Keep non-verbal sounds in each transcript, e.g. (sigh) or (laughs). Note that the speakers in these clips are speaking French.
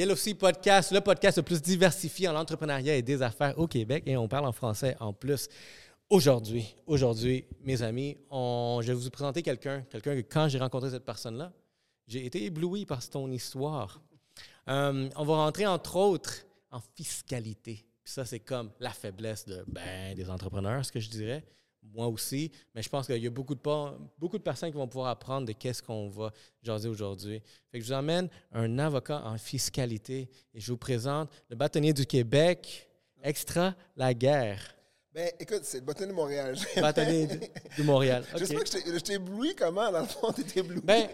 Yellow Sea Podcast, le podcast le plus diversifié en entrepreneuriat et des affaires au Québec. Et on parle en français en plus. Aujourd'hui, aujourd'hui, mes amis, je vais vous présenter quelqu'un, quelqu'un que quand j'ai rencontré cette personne-là, j'ai été ébloui par ton histoire. Euh, on va rentrer entre autres en fiscalité. Ça, c'est comme la faiblesse de, ben, des entrepreneurs, ce que je dirais moi aussi, mais je pense qu'il y a beaucoup de, beaucoup de personnes qui vont pouvoir apprendre de qu'est-ce qu'on va jaser aujourd'hui. Fait que je vous emmène un avocat en fiscalité et je vous présente le bâtonnier du Québec, Extra la guerre. Ben, écoute, c'est le bâtonnier de Montréal. Bâtonnier de, Montréal. Je sais pas que je t'ai ébloui comment, dans le fond, tu ébloui. Ben,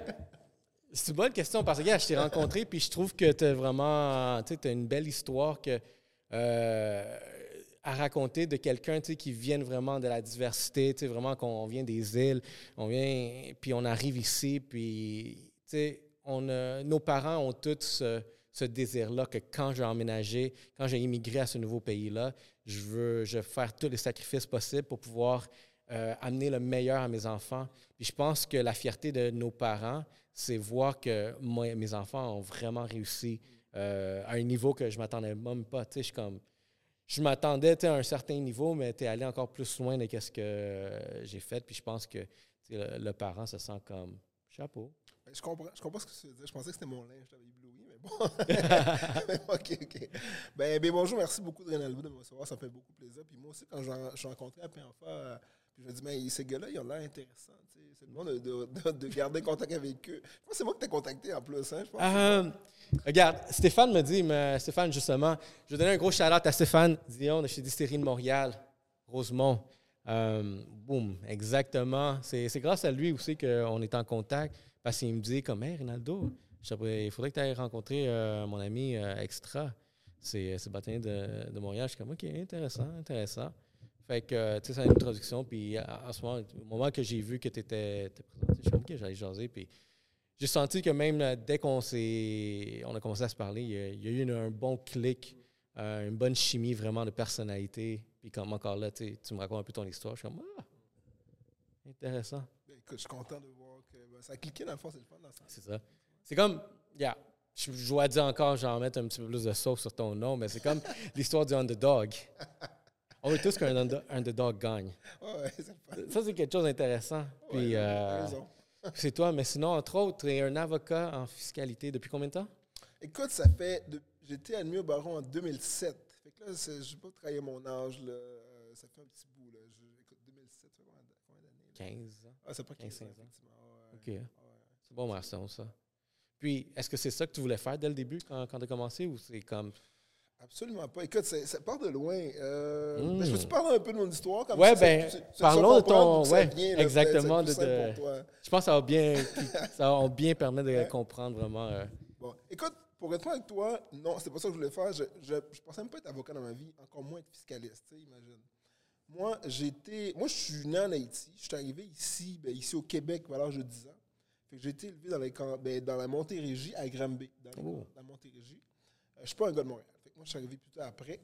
c'est une bonne question parce que, gars, je t'ai rencontré puis je trouve que tu as vraiment, tu as une belle histoire que. Euh, à raconter de quelqu'un qui vient vraiment de la diversité, vraiment qu'on vient des îles, on vient, puis on arrive ici, puis on nos parents ont tous ce, désir-là que quand j'ai emménagé, quand j'ai immigré à ce nouveau pays-là, je veux, je faire tous les sacrifices possibles pour pouvoir euh, amener le meilleur à mes enfants. Puis je pense que la fierté de nos parents, c'est voir que mes enfants ont vraiment réussi euh, à un niveau que je m'attendais même pas. Je suis comme je m'attendais à un certain niveau, mais tu es allé encore plus loin de ce que j'ai fait. Puis je pense que le, parent se sent comme chapeau. Ben, je comprends, je comprends ce que tu veux dire. Je pensais que c'était mon linge, j'avais ébloui, mais bon. (laughs) (laughs) OK, OK. Ben, ben, bonjour, merci beaucoup de de me recevoir. Ça fait beaucoup plaisir. Puis moi aussi, quand je suis rencontré première fois, je me dis, mais ces gars-là, ils ont l'air intéressants. C'est bon de, de, de, garder contact avec eux. Que c'est moi qui t'ai contacté en plus. Hein, je pense euh, regarde, Stéphane me dit, mais Stéphane, justement, je vais donner un gros shout-out à Stéphane Dion de chez Distillerie de Montréal, Rosemont. Euh, boum, exactement. C'est grâce à lui aussi qu'on est en contact parce qu'il me dit, comme, hey, Rinaldo, il faudrait que tu ailles rencontrer euh, mon ami Extra. C'est bâtonnier de, de Montréal. Je suis comme, OK, intéressant, intéressant. Fait que, tu sais, c'est une introduction. Puis, à, ce moment, au moment que j'ai vu que tu étais, présenté, je suis OK, j'allais jaser. Puis, j'ai senti que même dès qu'on s'est, on a commencé à se parler, il y a, eu un bon clic, euh, une bonne chimie vraiment de personnalité. Puis, comme encore là, tu me racontes un peu ton histoire. Je suis comme, ah, intéressant. Ben, écoute, je suis content de voir que ben, ça a cliqué dans le fond, c'est le fun dans ça. C'est ça. C'est comme, yeah, je, je dois dire encore, j'en mettre un petit peu plus de sauce sur ton nom, mais c'est comme (laughs) l'histoire du underdog. On veut tous qu'un underdog gagne. ça, c'est quelque chose d'intéressant. Puis, euh, (laughs) c'est toi, mais sinon, entre autres, tu es un avocat en fiscalité depuis combien de temps? Écoute, ça fait. J'étais admis au barreau en 2007. Fait que là, je ne vais pas trahir mon âge. Là. Euh, ça fait un petit bout. Là. écoute, 2007, ça fait combien d'années? 15 ans. Ah, c'est pas 15, 15 ans. OK. C'est bon, merci, ça. Puis, est-ce que c'est ça que tu voulais faire dès le début quand, quand tu as commencé ou c'est comme Absolument pas. Écoute, ça part de loin. Euh, hmm. je peux-tu parler un peu de mon histoire? Oui, bien, parlons de ton... Oui, exactement. De, je pense que ça va bien, (laughs) ça va bien permettre de comprendre vraiment... Euh. Bon, écoute, pour être avec toi, non, c'est pas ça que je voulais faire. Je, je, pensais même pas être avocat dans ma vie, encore moins être fiscaliste, imagine. Moi, j'étais... Moi, je suis né en Haïti. Je suis arrivé ici, ben, ici au Québec, à l'âge de 10 ans. j'ai été élevé dans, les, ben, dans la Montérégie, à Granby, dans, oh. la Montérégie. Euh, je suis pas un gars de Montréal. Moi, je suis arrivé plutôt après.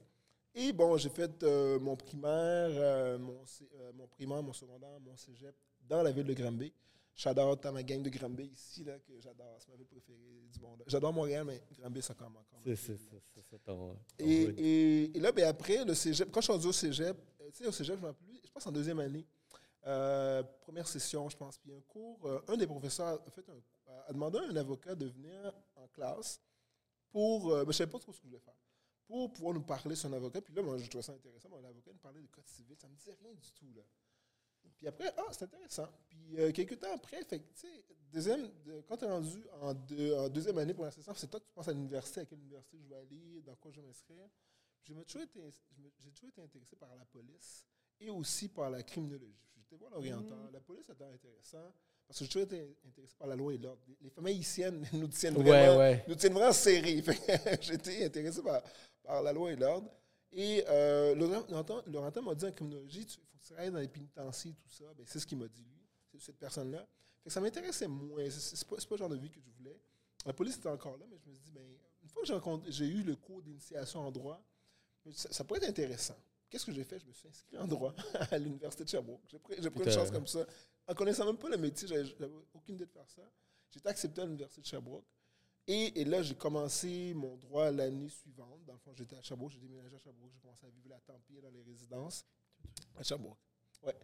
Et bon, j'ai fait euh, mon primaire, euh, mon, euh, mon, primaire, mon secondaire, mon cégep dans la ville de Granby. J'adore ma gang de Granby ici, là, que j'adore. C'est ma ville préférée du monde. J'adore Montréal, mais Granby, ça comme encore. C'est ça, ton, et, et, et, là, ben, après, le cégep, quand je suis rendu au cégep, tu sais, au cégep, je m'en plus, je pense en deuxième année, première session, je pense, puis un cours, un des professeurs a, fait un, a demandé à un avocat de venir en classe pour. Ben, je ne savais pas trop ce que je voulais faire pour pouvoir nous parler un avocat. Puis là, moi, je trouvais ça intéressant. Mon avocat nous parlait de code civil. Ça ne me disait rien du tout. Là. Puis après, ah, c'est intéressant. Puis euh, quelques temps après, fait, deuxième, quand tu es rendu en, deuxième année pour l'instant, c'est toi que tu penses à l'université, à quelle université je vais aller, dans quoi je vais m'inscrire. J'ai toujours, été, toujours été intéressé par la police et aussi par la criminologie. J'étais voir l'orienteur. Mmh. La police, c'était intéressant. Parce que j'ai toujours été intéressé par la loi et l'ordre. Les familles haïtiennes (laughs) nous tiennent vraiment, ouais, Nous tiennent vraiment serrés. (laughs) J'étais intéressé par, par la loi et l'ordre. Et euh, Laurentin m'a dit en criminologie, il faut que tu travailles dans les pénitenciers, tout ça. Ben, c'est ce qu'il m'a dit, lui, cette personne-là. Ça m'intéressait moins. C'est pas, pas le genre de vie que je voulais. La police était encore là, mais je me suis dit, ben, une fois que j'ai eu le cours d'initiation en droit, ça, pourrait être intéressant. Qu'est-ce que j'ai fait? Je me suis inscrit en droit (laughs) à l'Université de Sherbrooke. J'ai pris, pris une chance comme ça. En connaissant même pas le métier, j'avais aucune idée de faire ça. J'ai été accepté à l'Université de Sherbrooke. Et, et là, j'ai commencé mon droit l'année suivante. Dans le fond, j'étais à Sherbrooke, j'ai déménagé à Sherbrooke, j'ai commencé à vivre à Tempier dans les résidences. À Sherbrooke. Ouais.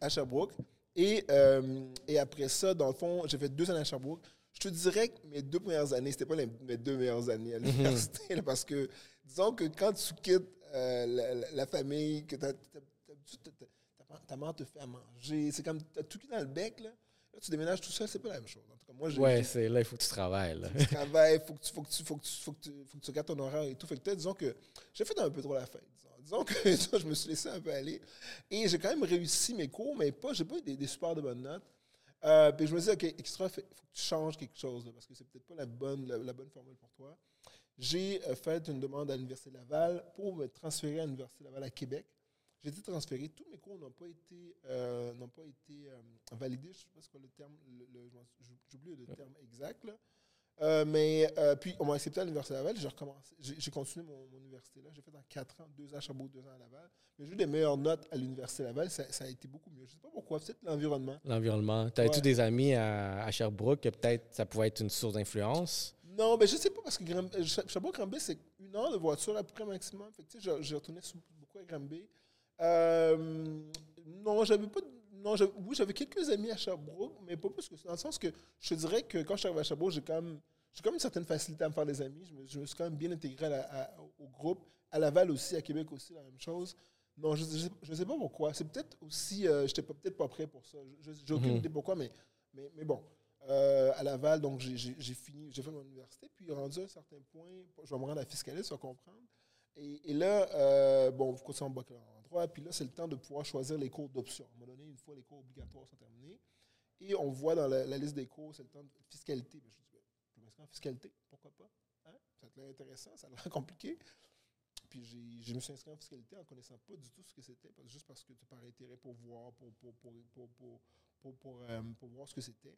À Sherbrooke. Et, euh, et après ça, dans le fond, j'ai fait deux années à Sherbrooke. Je te dirais que mes deux premières années, c'était pas les- mes deux meilleures années à l'université. là, Parce que, disons que quand tu quittes euh, la, la- la famille, que ta- ta mère te fait à manger, c'est comme, t'as tout qui dans le bec, là. Là, tu déménages tout seul, c'est pas la même chose. En tout cas, moi, Ouais, c'est là, il faut que tu travailles. là. tu travailles, faut que tu, faut que tu, faut que tu, faut que tu, faut que tu regardes ton horaire et tout. Fait que peut-être, disons que j'ai fait un peu trop la fête. Disons, Disons que (laughs) je me suis laissé un peu aller. Et j'ai quand même réussi mes cours, mais pas, j'ai pas eu des, des super de bonnes notes. Euh, puis je me suis dit, OK, extra, il faut que tu changes quelque chose, là, parce que c'est peut-être pas la bonne, la, la bonne formule pour toi. J'ai euh, fait une demande à l'Université Laval pour me transférer à l'Université Laval à Québec. J'ai été transféré. Tous mes cours n'ont pas été, euh, n'ont pas été euh, validés. Je ne sais pas ce que le terme, le- j'oublie le terme exact. Euh, mais euh, puis, on m'a accepté à l'Université Laval. J'ai recommencé. J'ai continué mon, mon université là. J'ai fait dans quatre ans, deux ans à Chabot, deux ans à Laval. Mais j'ai eu des meilleures notes à l'Université Laval. Ça, ça a été beaucoup mieux. Je ne sais pas pourquoi. Peut-être l'environnement. L'environnement. T'avais-tu Ouais. des amis à, à Sherbrooke que peut-être ça pouvait être une source d'influence? Non, mais je sais pas parce que euh, Cha- Chabot-Granby, c'est une heure de voiture à peu près maximum. Fait que, tu sais, je, je retournais beaucoup à Granby. Euh, non, j'avais pas. de- Non, oui, j'avais quelques amis à Sherbrooke, mais pas plus que ça. Dans le sens que je te dirais que quand je suis arrivé à Sherbrooke, j'ai quand même, j'ai quand même une certaine facilité à me faire des amis. Je me, je me suis quand même bien intégré à la- à- au groupe. À Laval aussi, à Québec aussi, la même chose. Non, je ne sais pas pourquoi. C'est peut-être aussi. Euh, J'étais pas- peut-être pas prêt pour ça. Je- je- J'ai aucune Mhm. idée pourquoi, mais, mais, mais bon. Euh, à Laval, donc j'ai fini, j'ai fait mon université, puis rendu à un certain point, je vais me rendre à fiscaliste, tu vas comprendre. Et, et là, euh, bon, vous continuez en baccalauréat puis là, c'est le temps de pouvoir choisir les cours d'option. À un moment donné, une fois les cours obligatoires sont terminés, et on voit dans la, liste des cours, c'est le temps de fiscalité. Je dis, ben, je m'inscris en fiscalité, pourquoi pas? Hein? Ça a l'air intéressant, ça a l'air (laughs) compliqué. Puis je me suis inscrit en fiscalité en connaissant pas du tout ce que c'était, juste parce que tu par intérêt pour voir, pour, pour, pour, pour, pour, pour, pour, euh, pour voir ce que c'était.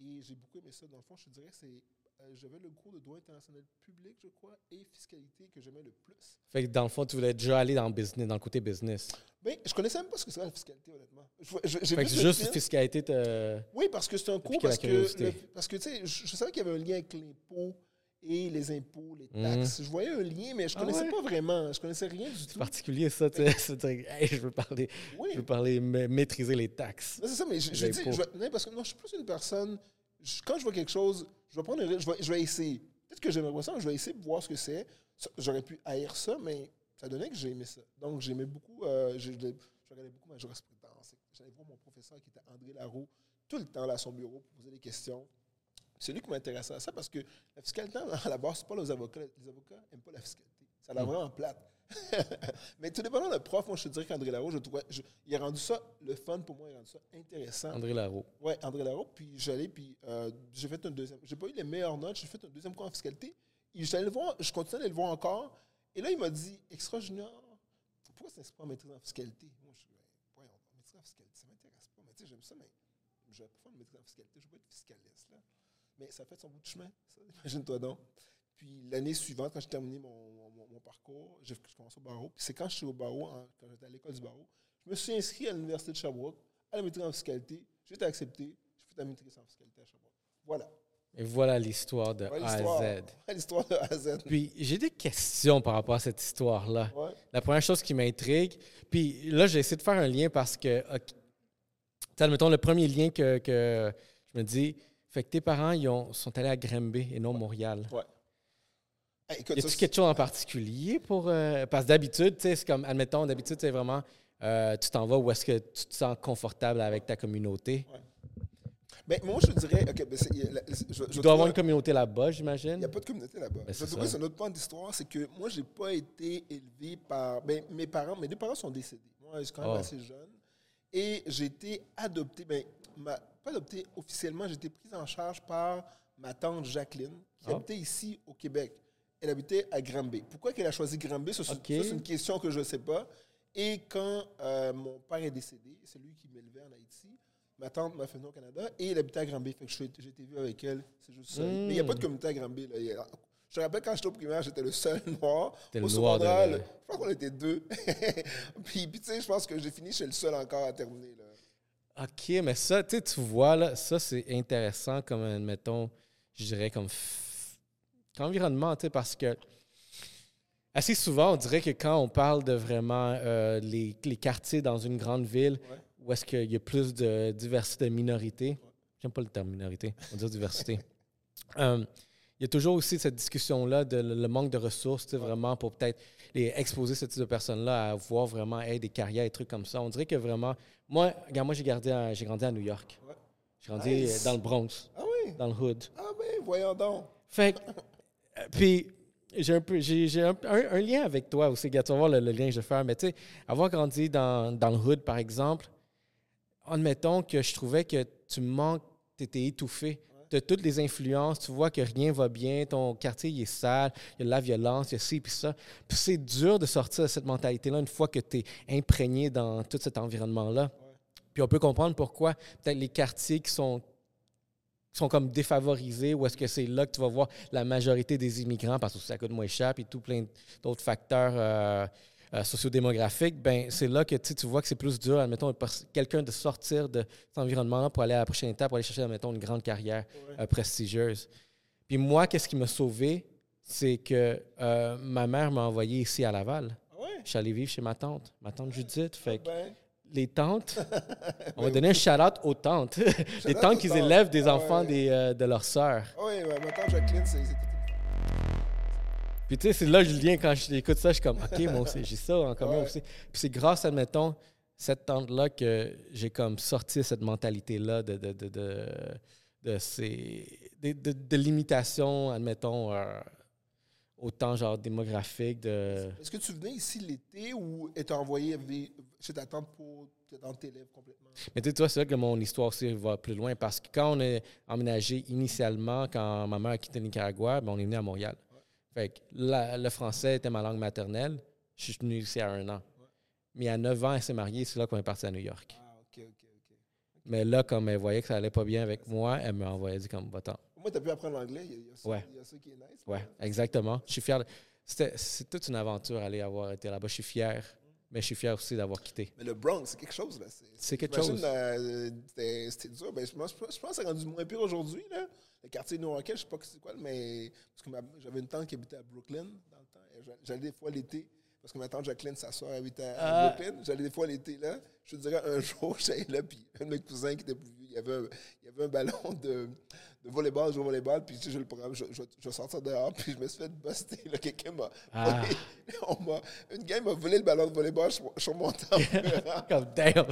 Et j'ai beaucoup aimé ça. Dans le fond, je te dirais que c'est. Euh, J'avais le cours de droit international public, je crois, et fiscalité que j'aimais le plus. Fait que dans le fond, tu voulais déjà aller dans le business, dans le côté business. Mais je connaissais même pas ce que c'était la fiscalité, honnêtement. Je- je- Fait que juste film. fiscalité, te- Oui, parce que c'est un cours, parce que, le- parce que tu sais, je, je savais qu'il y avait un lien avec l'impôt et les impôts, les Mhm. taxes. Je voyais un lien, mais je Ah connaissais ouais? pas vraiment. Je connaissais rien du c'est tout. particulier, ça. tu sais, (laughs) Hey, je veux parler, Oui. je veux parler, ma- maîtriser les taxes. Non, c'est ça, mais je, je dis, je non, parce que non, je suis plus une personne. Je- quand je vois quelque chose, je vais prendre un risque, je vais, je vais essayer. Peut-être que j'aimerais ça, mais je vais essayer pour voir ce que c'est. J'aurais pu haïr ça, mais ça donnait que j'ai aimé ça. Donc, j'aimais beaucoup, euh, je, regardais beaucoup ma jurisprudence. J'allais voir mon professeur qui était André Larue tout le temps là à son bureau pour poser des questions. C'est lui qui m'intéressait à ça parce que la fiscalité, (laughs) à la base, c'est pas les avocats. Les avocats n'aiment pas la fiscalité. Ça a l'air Mm. vraiment plate. (laughs) Mais tout dépendant de prof, moi, je te dirais qu'André Larue, je trouvais, je- il a rendu ça, le fun pour moi, il a rendu ça intéressant. André Larreau. Ouais, André Larocque. Puis j'allais, puis euh, j'ai fait un deuxième. J'ai pas eu les meilleures notes, j'ai fait un deuxième cours en fiscalité. J'allais le voir, je continuais d'aller le voir encore. Et là, il m'a dit Extra junior, pourquoi n'inscris pas en maîtrise en fiscalité? Moi, je suis ben, voyons, maîtrise en fiscalité, ça m'intéresse pas. Mais tu sais, j'aime ça, mais je vais pas faire une maîtrise en fiscalité, je vais pas être fiscaliste. Là. Mais ça a fait son bout de chemin, ça, (laughs) imagine-toi donc. Puis l'année suivante, quand j'ai terminé mon, mon, mon parcours, j'ai je commence au barreau. Puis c'est quand je suis au barreau, en- quand j'étais à l'école du barreau, je me suis inscrit à l'Université de Sherbrooke, à la maîtrise en fiscalité. J'ai été accepté. J'ai fait la maîtrise en fiscalité à Sherbrooke. Voilà. Et voilà l'histoire de Voilà A à Z. L'histoire de A à Z. Puis j'ai des questions par rapport à cette histoire-là. Ouais. La première chose qui m'intrigue, puis là, j'ai essayé de faire un lien parce que, ok, tu sais, admettons, le premier lien que, que je me dis, fait que tes parents, ils ont, sont allés à Granby et non Montréal. Hey, écoute, Y a-tu quelque chose en particulier pour. euh, parce que d'habitude, tu sais, c'est comme, admettons, d'habitude, c'est vraiment, euh, tu t'en vas où est-ce que tu te sens confortable avec ta communauté? Ben, moi, je dirais. ok, ben, il la- je- je- Tu je dois avoir une communauté là-bas, Il j'imagine. n'y a pas de communauté là-bas. Ben, je c'est trouve un autre point d'histoire, c'est que moi, j'ai pas été élevé par. Ben, mes parents, mes deux parents sont décédés. Moi, je suis quand même Oh. assez jeune. Et j'ai été adopté. Ben, ma- pas adopté officiellement, j'ai été prise en charge par ma tante Jacqueline, qui Ah. habitait ici au Québec. Elle habitait à Granby. Pourquoi qu'elle a choisi Granby? Ça, c'est une question que je ne sais pas. Et quand euh, mon père est décédé, c'est lui qui m'élevait en Haïti, ma tante m'a fait venir au Canada et elle habitait à Granby. Fait que été vu avec elle. C'est juste ça. Mais il n'y a pas de communauté à Granby. Là. Je te rappelle, quand j'étais au primaire, j'étais le seul noir. Au le noir de secondaire, le- je crois qu'on était deux. (laughs) puis, puis tu sais, je pense que j'ai fini chez le seul encore à terminer. Là. OK, mais ça, tu vois, là, ça, c'est intéressant comme, admettons, je dirais comme f- Environnement, tu sais, parce que assez souvent, on dirait que quand on parle de vraiment euh, les, les quartiers dans une grande ville, Ouais. où est-ce qu'il y a plus de diversité de minorités, j'aime pas le terme minorité, on dire diversité. (laughs) Euh, il y a toujours aussi cette discussion-là de le, manque de ressources, tu sais, vraiment, pour peut-être les exposer ce type de personnes-là à voir vraiment hey, des carrières et trucs comme ça. On dirait que vraiment. Moi, regarde, moi, j'ai gardé à- j'ai grandi à New York. J'ai grandi Nice. dans le Bronx, Ah oui? dans le hood. Ah ben, voyons donc. Fait que, (laughs) euh, puis, j'ai un, peu, j'ai, un, un- un lien avec toi aussi, gars. Tu vas voir le, le lien que je vais faire. Mais tu sais, avoir grandi dans, dans le hood, par exemple, admettons que je trouvais que tu manques, tu étais étouffé. Tu as toutes les influences, tu vois que rien va bien, ton quartier il est sale, il y a de la violence, il y a ci puis ça. Puis c'est dur de sortir de cette mentalité-là une fois que tu es imprégné dans tout cet environnement-là. Puis on peut comprendre pourquoi peut-être les quartiers qui sont sont comme défavorisés, ou est-ce que c'est là que tu vas voir la majorité des immigrants parce que ça coûte moins cher, puis tout plein d'autres facteurs euh, euh, sociodémographiques, ben c'est là que tu vois que c'est plus dur, admettons, pour quelqu'un de sortir de cet environnement-là pour aller à la prochaine étape, pour aller chercher, admettons, une grande carrière Ouais. euh, prestigieuse. Puis moi, qu'est-ce qui m'a sauvé? C'est que ma mère m'a envoyé ici à Laval. Ah ouais? Je suis allé vivre chez ma tante, ma tante Judith. Fait que Ben, les tantes, (laughs) on va Ben donner un shout-out aux tantes. (laughs) les tantes qui élèvent des Ah enfants des, euh, de leurs sœurs. ah oui, ouais, maintenant, Jacqueline, c'est. Puis tu sais, c'est là le lien, quand j'écoute ça, je suis comme, OK, moi aussi, j'ai ça en commun Ouais. aussi. Puis c'est grâce, admettons, cette tante-là que j'ai comme sorti cette mentalité-là de, de, de, de, de ces... de, de, de limitation, admettons, euh, autant genre démographique, de... Est-ce que tu venais ici l'été ou es envoyé vi- chez ta tante pour que dans tes lèvres complètement? Mais tu sais, toi, c'est là que mon histoire aussi va plus loin parce que quand on est emménagé initialement, quand ma mère a quitté le Nicaragua, ben, on est venu à Montréal. Fait que la- le français était ma langue maternelle. Je suis venu ici à un an. Mais à 9 ans, elle s'est mariée, c'est là qu'on est parti à New York. Ah, ok, ok, ok. Mais là, comme elle voyait que ça allait pas bien avec moi, elle m'a envoyé dit comme va-t'en. Au moins, tu as pu apprendre l'anglais. Il y a- ça- Ouais. il y a ça qui est nice. Ouais, exactement. Je suis fier. de- C'était, c'est toute une aventure aller avoir été là-bas. Je suis fier. Mais je suis fier aussi d'avoir quitté. Mais le Bronx, c'est quelque chose. là. C'est quelque chose. euh, c'était dur. Ben, je, pense, je pense que c'est rendu moins pire aujourd'hui. là. Le quartier new-yorkais, je ne sais pas c'est quoi, mais parce que j'avais une tante qui habitait à Brooklyn dans le temps. J'allais des fois l'été, parce que ma tante Jacqueline, sa soeur, habitait à, Ah. Brooklyn. J'allais des fois l'été là. Je te dirais un (laughs) jour, j'allais là, puis un de mes cousins qui était plus vieux, il y avait un, il y avait un ballon de, de volleyball, je joue au volleyball, puis tu sais, je le programme, je, je, je vais sortir dehors, puis je me suis fait buster. Là, quelqu'un m'a. Ah. (laughs) une game m'a volé le ballon de volleyball sur, sur mon (laughs) temps. (laughs) Comme damn.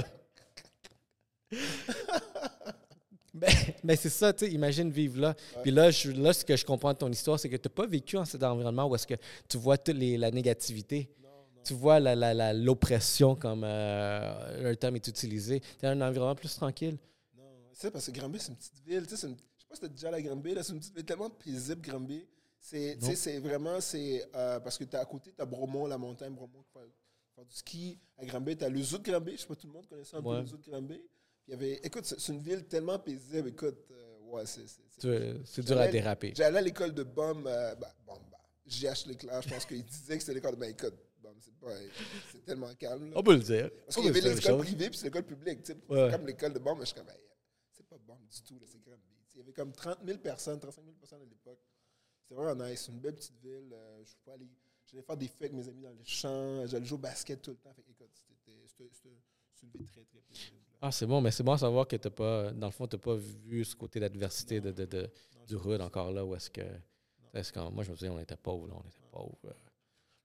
ben, ben, c'est ça, tu sais, imagine vivre là. Puis là, je- là, ce que je comprends de ton histoire, c'est que tu n'as pas vécu dans cet environnement où est-ce que tu vois toute les- la négativité. Tu vois la- la- la- l'oppression, comme euh, le terme est utilisé. Tu as un environnement plus tranquille. Non, c'est parce que Granby, c'est une petite ville. Tu une- sais pas si tu déjà à Granby, là, c'est une petite ville tellement paisible, Granby. C'est, tu sais, Non. c'est vraiment, c'est euh, parce que tu à côté, tu as Bromont, la montagne, Bromont, fait, faire du ski. À Granby, tu as le zoo de Granby. Je sais pas, tout le monde connaissait un Ouais. peu le zoo de Granby. Puis il y avait, écoute, c'est, une ville tellement paisible. Écoute, euh, ouais, c'est. c'est, dur à déraper. J'allais à l'école de BOM, euh, bah, bon, bah, JH Leclerc, je pense qu'il disait que c'était l'école de. Ben écoute, c'est, tellement calme. là. On peut le dire. Parce qu'il y avait l'école privée puis l'école publique. tu sais. Ouais. Comme l'école de BOM, mais je suis comme, Hey, c'est pas BOM du tout, là, avait comme 30 000 personnes, 35 000 personnes à l'époque. C'était vraiment nice. C'est une belle petite ville. euh, je pouvais aller- J'allais faire des fêtes avec mes amis dans les champs. J'allais jouer au basket tout le temps. Fait, que, écoute, c'était une ville très, très là. Ah, c'est bon, mais c'est bon à savoir que t'as pas, dans le fond, tu n'as pas vu ce côté d'adversité de, de, de- Non, du rude encore là, où est-ce que. est-ce que- moi, je me souviens, on était pauvres, là, on était pauvres.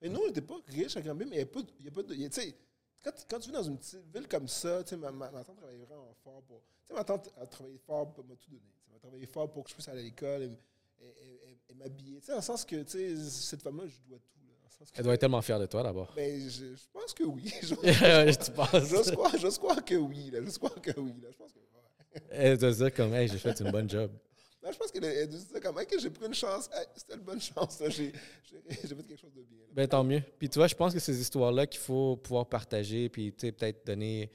Mais nous, on n'était pas riches à Granby, mais il n'y a pas de. il y a pas de- il y a- tu sais, quand, quand tu vis dans une petite ville comme ça, tu sais, ma, ma, ma tante travaillait vraiment fort pour. Tu sais, ma tante a travaillé fort pour m'a tout donné. Travaillé fort pour que je puisse aller à l'école et, et- et- et- m'habiller. Tu sais, dans le sens que, tu sais, cette femme-là, je dois tout. là, dans sens que- Elle doit être tellement fière de toi, d'abord. Ben, je, je pense que oui. (laughs) (laughs) croire, j'ose croire que oui. Là. J'ose croire que oui. Là. Je pense que ouais. Elle doit se dire comme, hey, j'ai fait une bonne job. (laughs) Non, je pense qu'elle elle doit se dire comme, OK, j'ai pris une chance. Hey, C'était une bonne chance. J'ai fait quelque chose de bien. là. Ben, tant mieux. Puis tu vois, je pense que ces histoires-là qu'il faut pouvoir partager, puis tu sais, peut-être donner.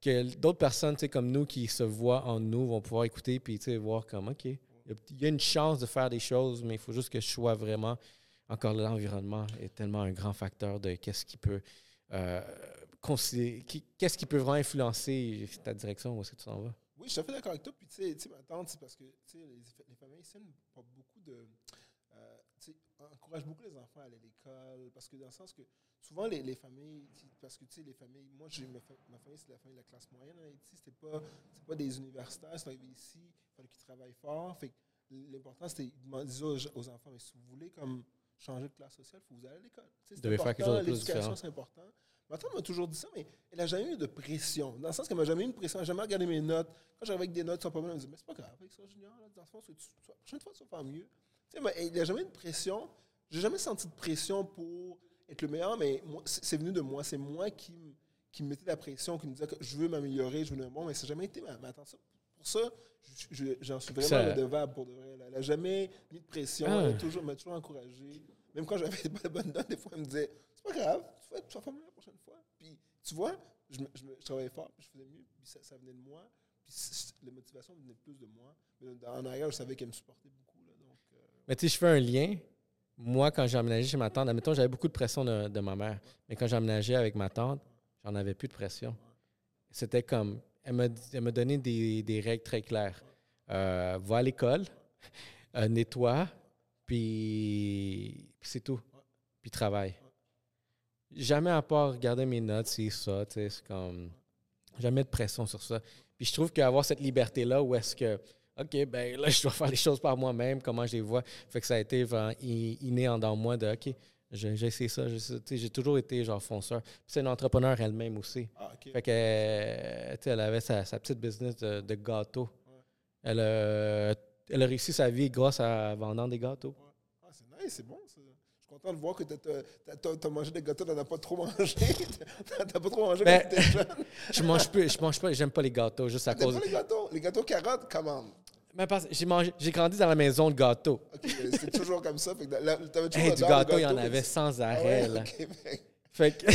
Que d'autres personnes, comme nous, qui se voient en nous, vont pouvoir écouter, puis voir comme, OK, il y a- une chance de faire des choses, mais il faut juste que je sois vraiment. Encore là, l'environnement est tellement un grand facteur de qu'est-ce qui peut. euh, qu'est-ce qui peut vraiment influencer ta direction, où est-ce que tu t'en vas? Oui, je suis tout à fait d'accord avec toi. Puis, tu sais, ma tante, c'est parce que les, les familles n'ont pas beaucoup de. euh, tu sais, encourage beaucoup les enfants à aller à l'école, parce que dans le sens que souvent les, les familles, parce que tu sais, les familles, moi, j'ai ma, fa- ma famille, c'est la famille de la classe moyenne en Haïti, c'était pas, c'est pas des universitaires, ils sont arrivés ici, il fallait qu'ils travaillent fort, fait que l'important, c'était, ils demandaient aux, aux enfants, mais si vous voulez comme changer de classe sociale, il faut que vous allez à l'école. C'est devez faire quelque chose de plus l'éducation, c'est important. Ma tante m'a toujours dit ça, mais elle n'a jamais eu de pression. Dans le sens qu'elle m'a jamais eu de pression, elle n'a jamais regardé mes notes. Quand j'arrivais avec des notes, son papa elle me disait, mais c'est pas grave, avec ça, Junior, là, dans le c'est- tu- tu- la prochaine fois, tu vas faire mieux. Tu sais, mais il n'y a jamais eu de pression. J'ai jamais senti de pression pour être le meilleur, mais c'est venu de moi. C'est moi qui, me- qui me mettais la pression, qui me disait que je veux m'améliorer, je veux devenir bon, mais ça n'a jamais été ma, ma. Ça- Pour ça, je- je- j'en suis vraiment Ça- redevable pour de vrai. Elle n'a jamais mis de pression, Ah. elle m'a toujours, toujours encouragé. Même quand j'avais (laughs) pas de bonnes notes, des fois, elle me disait C'est pas grave, tu vas, tu vas faire mieux la prochaine fois. Puis, tu vois, je, travaillais fort, puis je faisais mieux, puis ça, ça venait de moi. Puis, la motivation venait plus de moi. Mais en arrière, je savais qu'elle me supportait beaucoup. Là, donc, euh, Mais tu sais, je fais un lien. Moi, quand j'ai chez ma tante, admettons, j'avais beaucoup de pression de, ma mère. Mais quand j'ai avec ma tante, j'en avais plus de pression. C'était comme, elle m'a elle m'a donné des, des règles très claires. Euh, va à l'école, (laughs) euh, nettoie, puis, c'est tout. Puis travaille. Jamais à part regarder mes notes, c'est ça, c'est comme, jamais de pression sur ça. Puis je trouve qu'avoir cette liberté-là où est-ce que, OK, ben là, (laughs) je dois faire les choses par moi-même, comment je les vois. Fait que ça a été vraiment inné en dans moi de, OK, j'ai essayé ça. j'ai toujours été genre fonceur. C'est une entrepreneur elle-même aussi. ah, ok. Fait que, euh, elle avait sa, sa petite business de, de gâteaux. Ouais. Elle, a- elle a réussi sa vie grâce à vendant des gâteaux. Ah, c'est nice, c'est bon. ça. Je suis content de voir que tu as, mangé des gâteaux, tu n'en as pas trop mangé. (laughs) Tu n'as pas trop mangé Ben, quand tu étais jeune. (laughs) Je mange plus, je mange pas, j'aime pas les gâteaux juste à T'aimes cause. pas les gâteaux? Les gâteaux carottes, commande. Mais parce que j'ai mangé, j'ai grandi dans la maison de gâteaux. Ok, c'est toujours comme ça. Fait que là, t'avais toujours Hey, du gâteau, il y en avait sans Ah arrêt. ouais, là. Fait que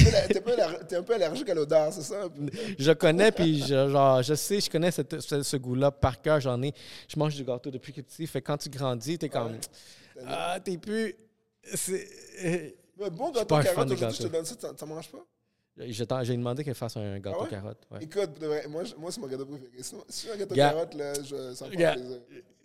T'es un peu allergique à l'odeur, c'est ça? (laughs) je connais, puis je, genre, je sais, je connais cette- ce, ce goût-là par cœur. J'en ai. Je mange du gâteau depuis que petit. Fait que quand tu grandis, t'es comme. Ouais. Ah, t'es plus. C'est. Mais bon gâteau carotte, aujourd'hui, je te donne ça, t'en manges pas? T'en- J'ai demandé qu'elle fasse un gâteau Ah ouais? carotte. ouais. Écoute, vrai, moi, moi c'est mon gâteau préféré. Si si j'ai un gâteau Gars. carotte, là, je, ça me fait Gars. plaisir.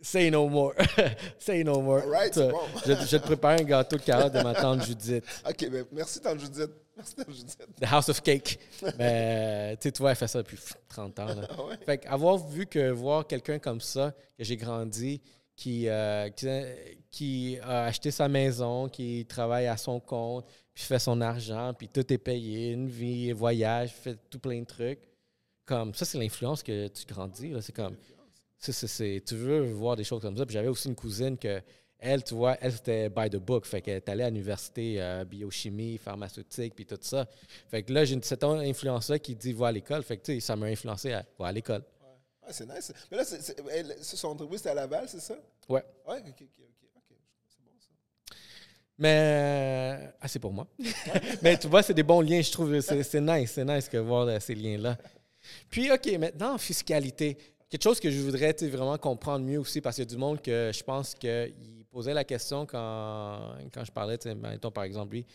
Say no more. (laughs) Say no more. Bon. je, te préparer un gâteau de carotte de ma tante Judith. (laughs) Ok, ben, merci, Tante Judith. Merci, Tante Judith. The House of Cake. Mais, tu sais, vois, elle fait ça depuis 30 ans. là. (laughs) Ouais? Fait qu'avoir vu que voir quelqu'un comme ça, que j'ai grandi, qui, euh, qui, qui a acheté sa maison, qui travaille à son compte, puis fait son argent, puis tout est payé, une vie, voyage, fait tout plein de trucs. Comme ça, c'est l'influence que tu grandis. là. C'est comme, c'est, c'est- c'est- tu veux voir des choses comme ça. Puis j'avais aussi une cousine que, elle, tu vois, elle, c'était by the book. Fait qu'elle est allée à l'université, euh, biochimie, pharmaceutique, puis tout ça. Fait que là, j'ai cette influence-là qui dit va à l'école. Fait que, tu sais, ça m'a influencé à va à l'école. Ah, c'est nice. Mais là, c'est, c'est, elle- son entreprise, c'était à Laval, c'est ça? Ouais. Ouais, ok. ok. C'est bon, ça. Mais euh, ah, c'est pour moi. (laughs) Mais tu vois, c'est des bons liens, je trouve. C'est, nice, c'est nice que voir euh, ces liens-là. Puis, OK, maintenant, en fiscalité, quelque chose que je voudrais vraiment comprendre mieux aussi, parce qu'il y a du monde que je pense qu'il posait la question quand, quand je parlais, mettons, par exemple, lui,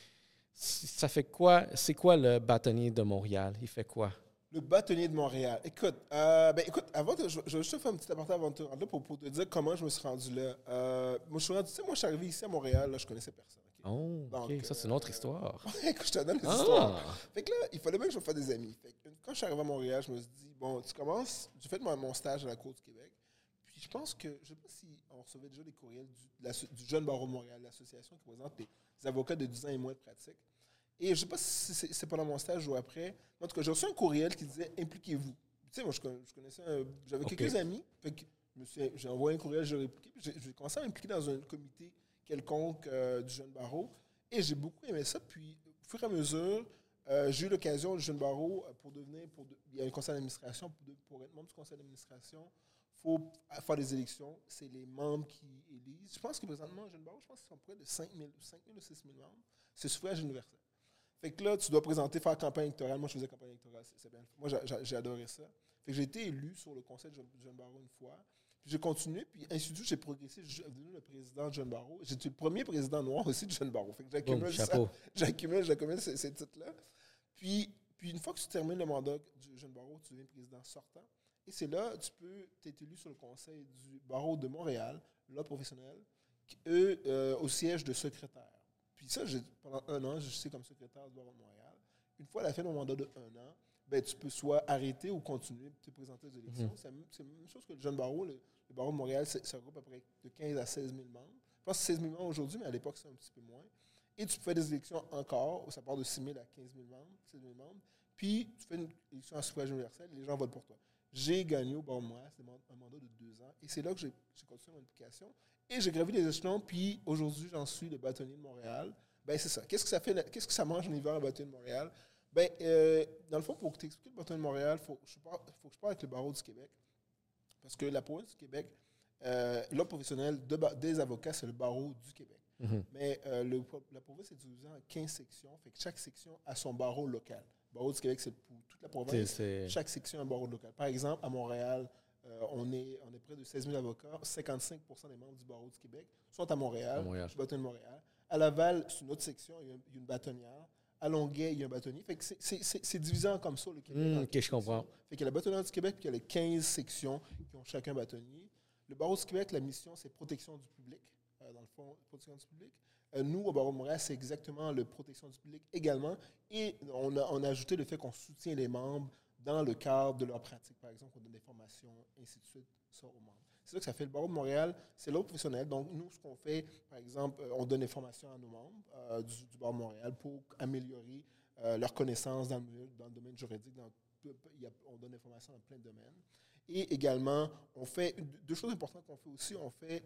ça fait quoi, c'est quoi le bâtonnier de Montréal? Il fait quoi? Le bâtonnier de Montréal. Écoute, euh, ben, écoute avant de, je, je vais juste te faire un petit aparté avant de là pour, pour te dire comment je me suis rendu là. Euh, moi, je suis rendu, tu sais, moi, je suis arrivé ici à Montréal, là, je connaissais personne. Oh, ça, c'est une autre histoire. (laughs) Écoute, je te donne l'histoire. Ah! Fait que là, il fallait bien que je me fasse des amis. Fait que quand je suis arrivé à Montréal, je me suis dit, bon, tu commences, j'ai fait mon, mon stage à la Cour du Québec. Puis je pense que, je ne sais pas si on recevait déjà des courriels du, de la- du Jeune Barreau de Montréal, l'association qui présente les, les avocats de 10 ans et moins de pratique. Et je ne sais pas si c'est pendant mon stage ou après. En tout cas, j'ai reçu un courriel qui disait impliquez-vous. Tu sais, moi, je, con- je connaissais, j'avais quelques amis. Fait que j'ai envoyé un courriel, j'ai répliqué. J'ai commencé à m'impliquer dans un comité quelconque euh, du Jeune Barreau. Et j'ai beaucoup aimé ça. Puis, au fur et à mesure, euh, j'ai eu l'occasion du Jeune Barreau euh, pour devenir. Pour de- il y a un conseil d'administration. Pour, de- pour être membre du conseil d'administration, il faut faire des élections. C'est les membres qui élisent. Je pense que présentement, Jeune Barreau, je pense qu'ils sont près de 5 000, 5 000 ou 6 000 membres. C'est suffrage universel. Fait que là, tu dois présenter, faire campagne électorale. Moi, je faisais campagne électorale. c'est- bien. Moi, j'a- j'a- j'ai adoré ça. Fait que j'ai été élu sur le conseil de Jeune Barreau une fois. Puis j'ai continué, puis ainsi de suite, j'ai progressé. Je suis devenu le président de Jeune Barreau. J'étais le premier président noir aussi de Jeune Barreau. Fait que j'accumule ça chapeau. (laughs) j'accumule, j'accumule ces, ces titres-là. Puis, puis une fois que tu termines le mandat du jeune barreau, tu deviens président sortant. Et c'est là, tu peux, es élu sur le conseil du barreau de Montréal, là professionnel, eux, euh, au siège de secrétaire. Puis ça, pendant un an, je suis comme secrétaire du barreau de Montréal. Une fois à la fin de mon mandat de un an, ben, tu peux soit arrêter ou continuer de te présenter aux élections. Mhm. C'est la même chose que le jeune barreau. Le, barreau de Montréal, ça regroupe à peu près de 15 à 16 000 membres. Je pense que c'est 16 000 membres aujourd'hui, mais à l'époque, c'est un petit peu moins. Et tu fais des élections encore, où ça part de 6 000 à 15 000 membres, 16 000 membres. Puis, tu fais une élection à suffrage universel et les gens votent pour toi. J'ai gagné au barreau de Montréal, c'était un mandat de deux ans. Et c'est là que j'ai continué mon implication. Et j'ai gravi les échelons, puis aujourd'hui, j'en suis le bâtonnier de Montréal. Ben, c'est ça. Qu'est-ce que ça fait, qu'est-ce que ça mange en hiver, le bâtonnier de Montréal? Ben, euh, dans le fond, pour t'expliquer le bâtonnier de Montréal, il faut, faut, que je parle avec le barreau du Québec. Parce que la province du Québec, euh, l'ordre professionnel des avocats, c'est le barreau du Québec. Mhm. Mais euh, le, la province est divisée en 15 sections. Fait que chaque section a son barreau local. Le barreau du Québec, c'est pour toute la province. Chaque section a un barreau local. Par exemple, à Montréal, euh, on, est, on est près de 16 000 avocats. 55% des membres du barreau du Québec sont à Montréal. À Montréal. Je de Montréal. À Laval, c'est une autre section, il y a une bâtonnière. À Longueuil, il y a un bâtonnier. Fait que c'est divisé comme ça, le Québec. Hmm, ok, je comprends. Fait qu'il y a la bâtonnière du Québec, puis il y a les 15 sections qui ont chacun bâtonnier. Le barreau du Québec, la mission, c'est protection du public, euh, dans le fond, protection du public. Euh, nous, au barreau de Montréal, c'est exactement la protection du public également. Et on a, on a ajouté le fait qu'on soutient les membres dans le cadre de leur pratique. Par exemple, on donne des formations, ainsi de suite, ça aux membres. C'est ça que ça fait. Le barreau de Montréal, c'est l'autre professionnel. Donc, nous, ce qu'on fait, par exemple, euh, on donne des formations à nos membres euh, du, barreau de Montréal pour améliorer euh, leurs connaissances dans le, domaine juridique. Dans, on donne des formations dans plein de domaines. Et également, on fait deux choses importantes qu'on fait aussi. On fait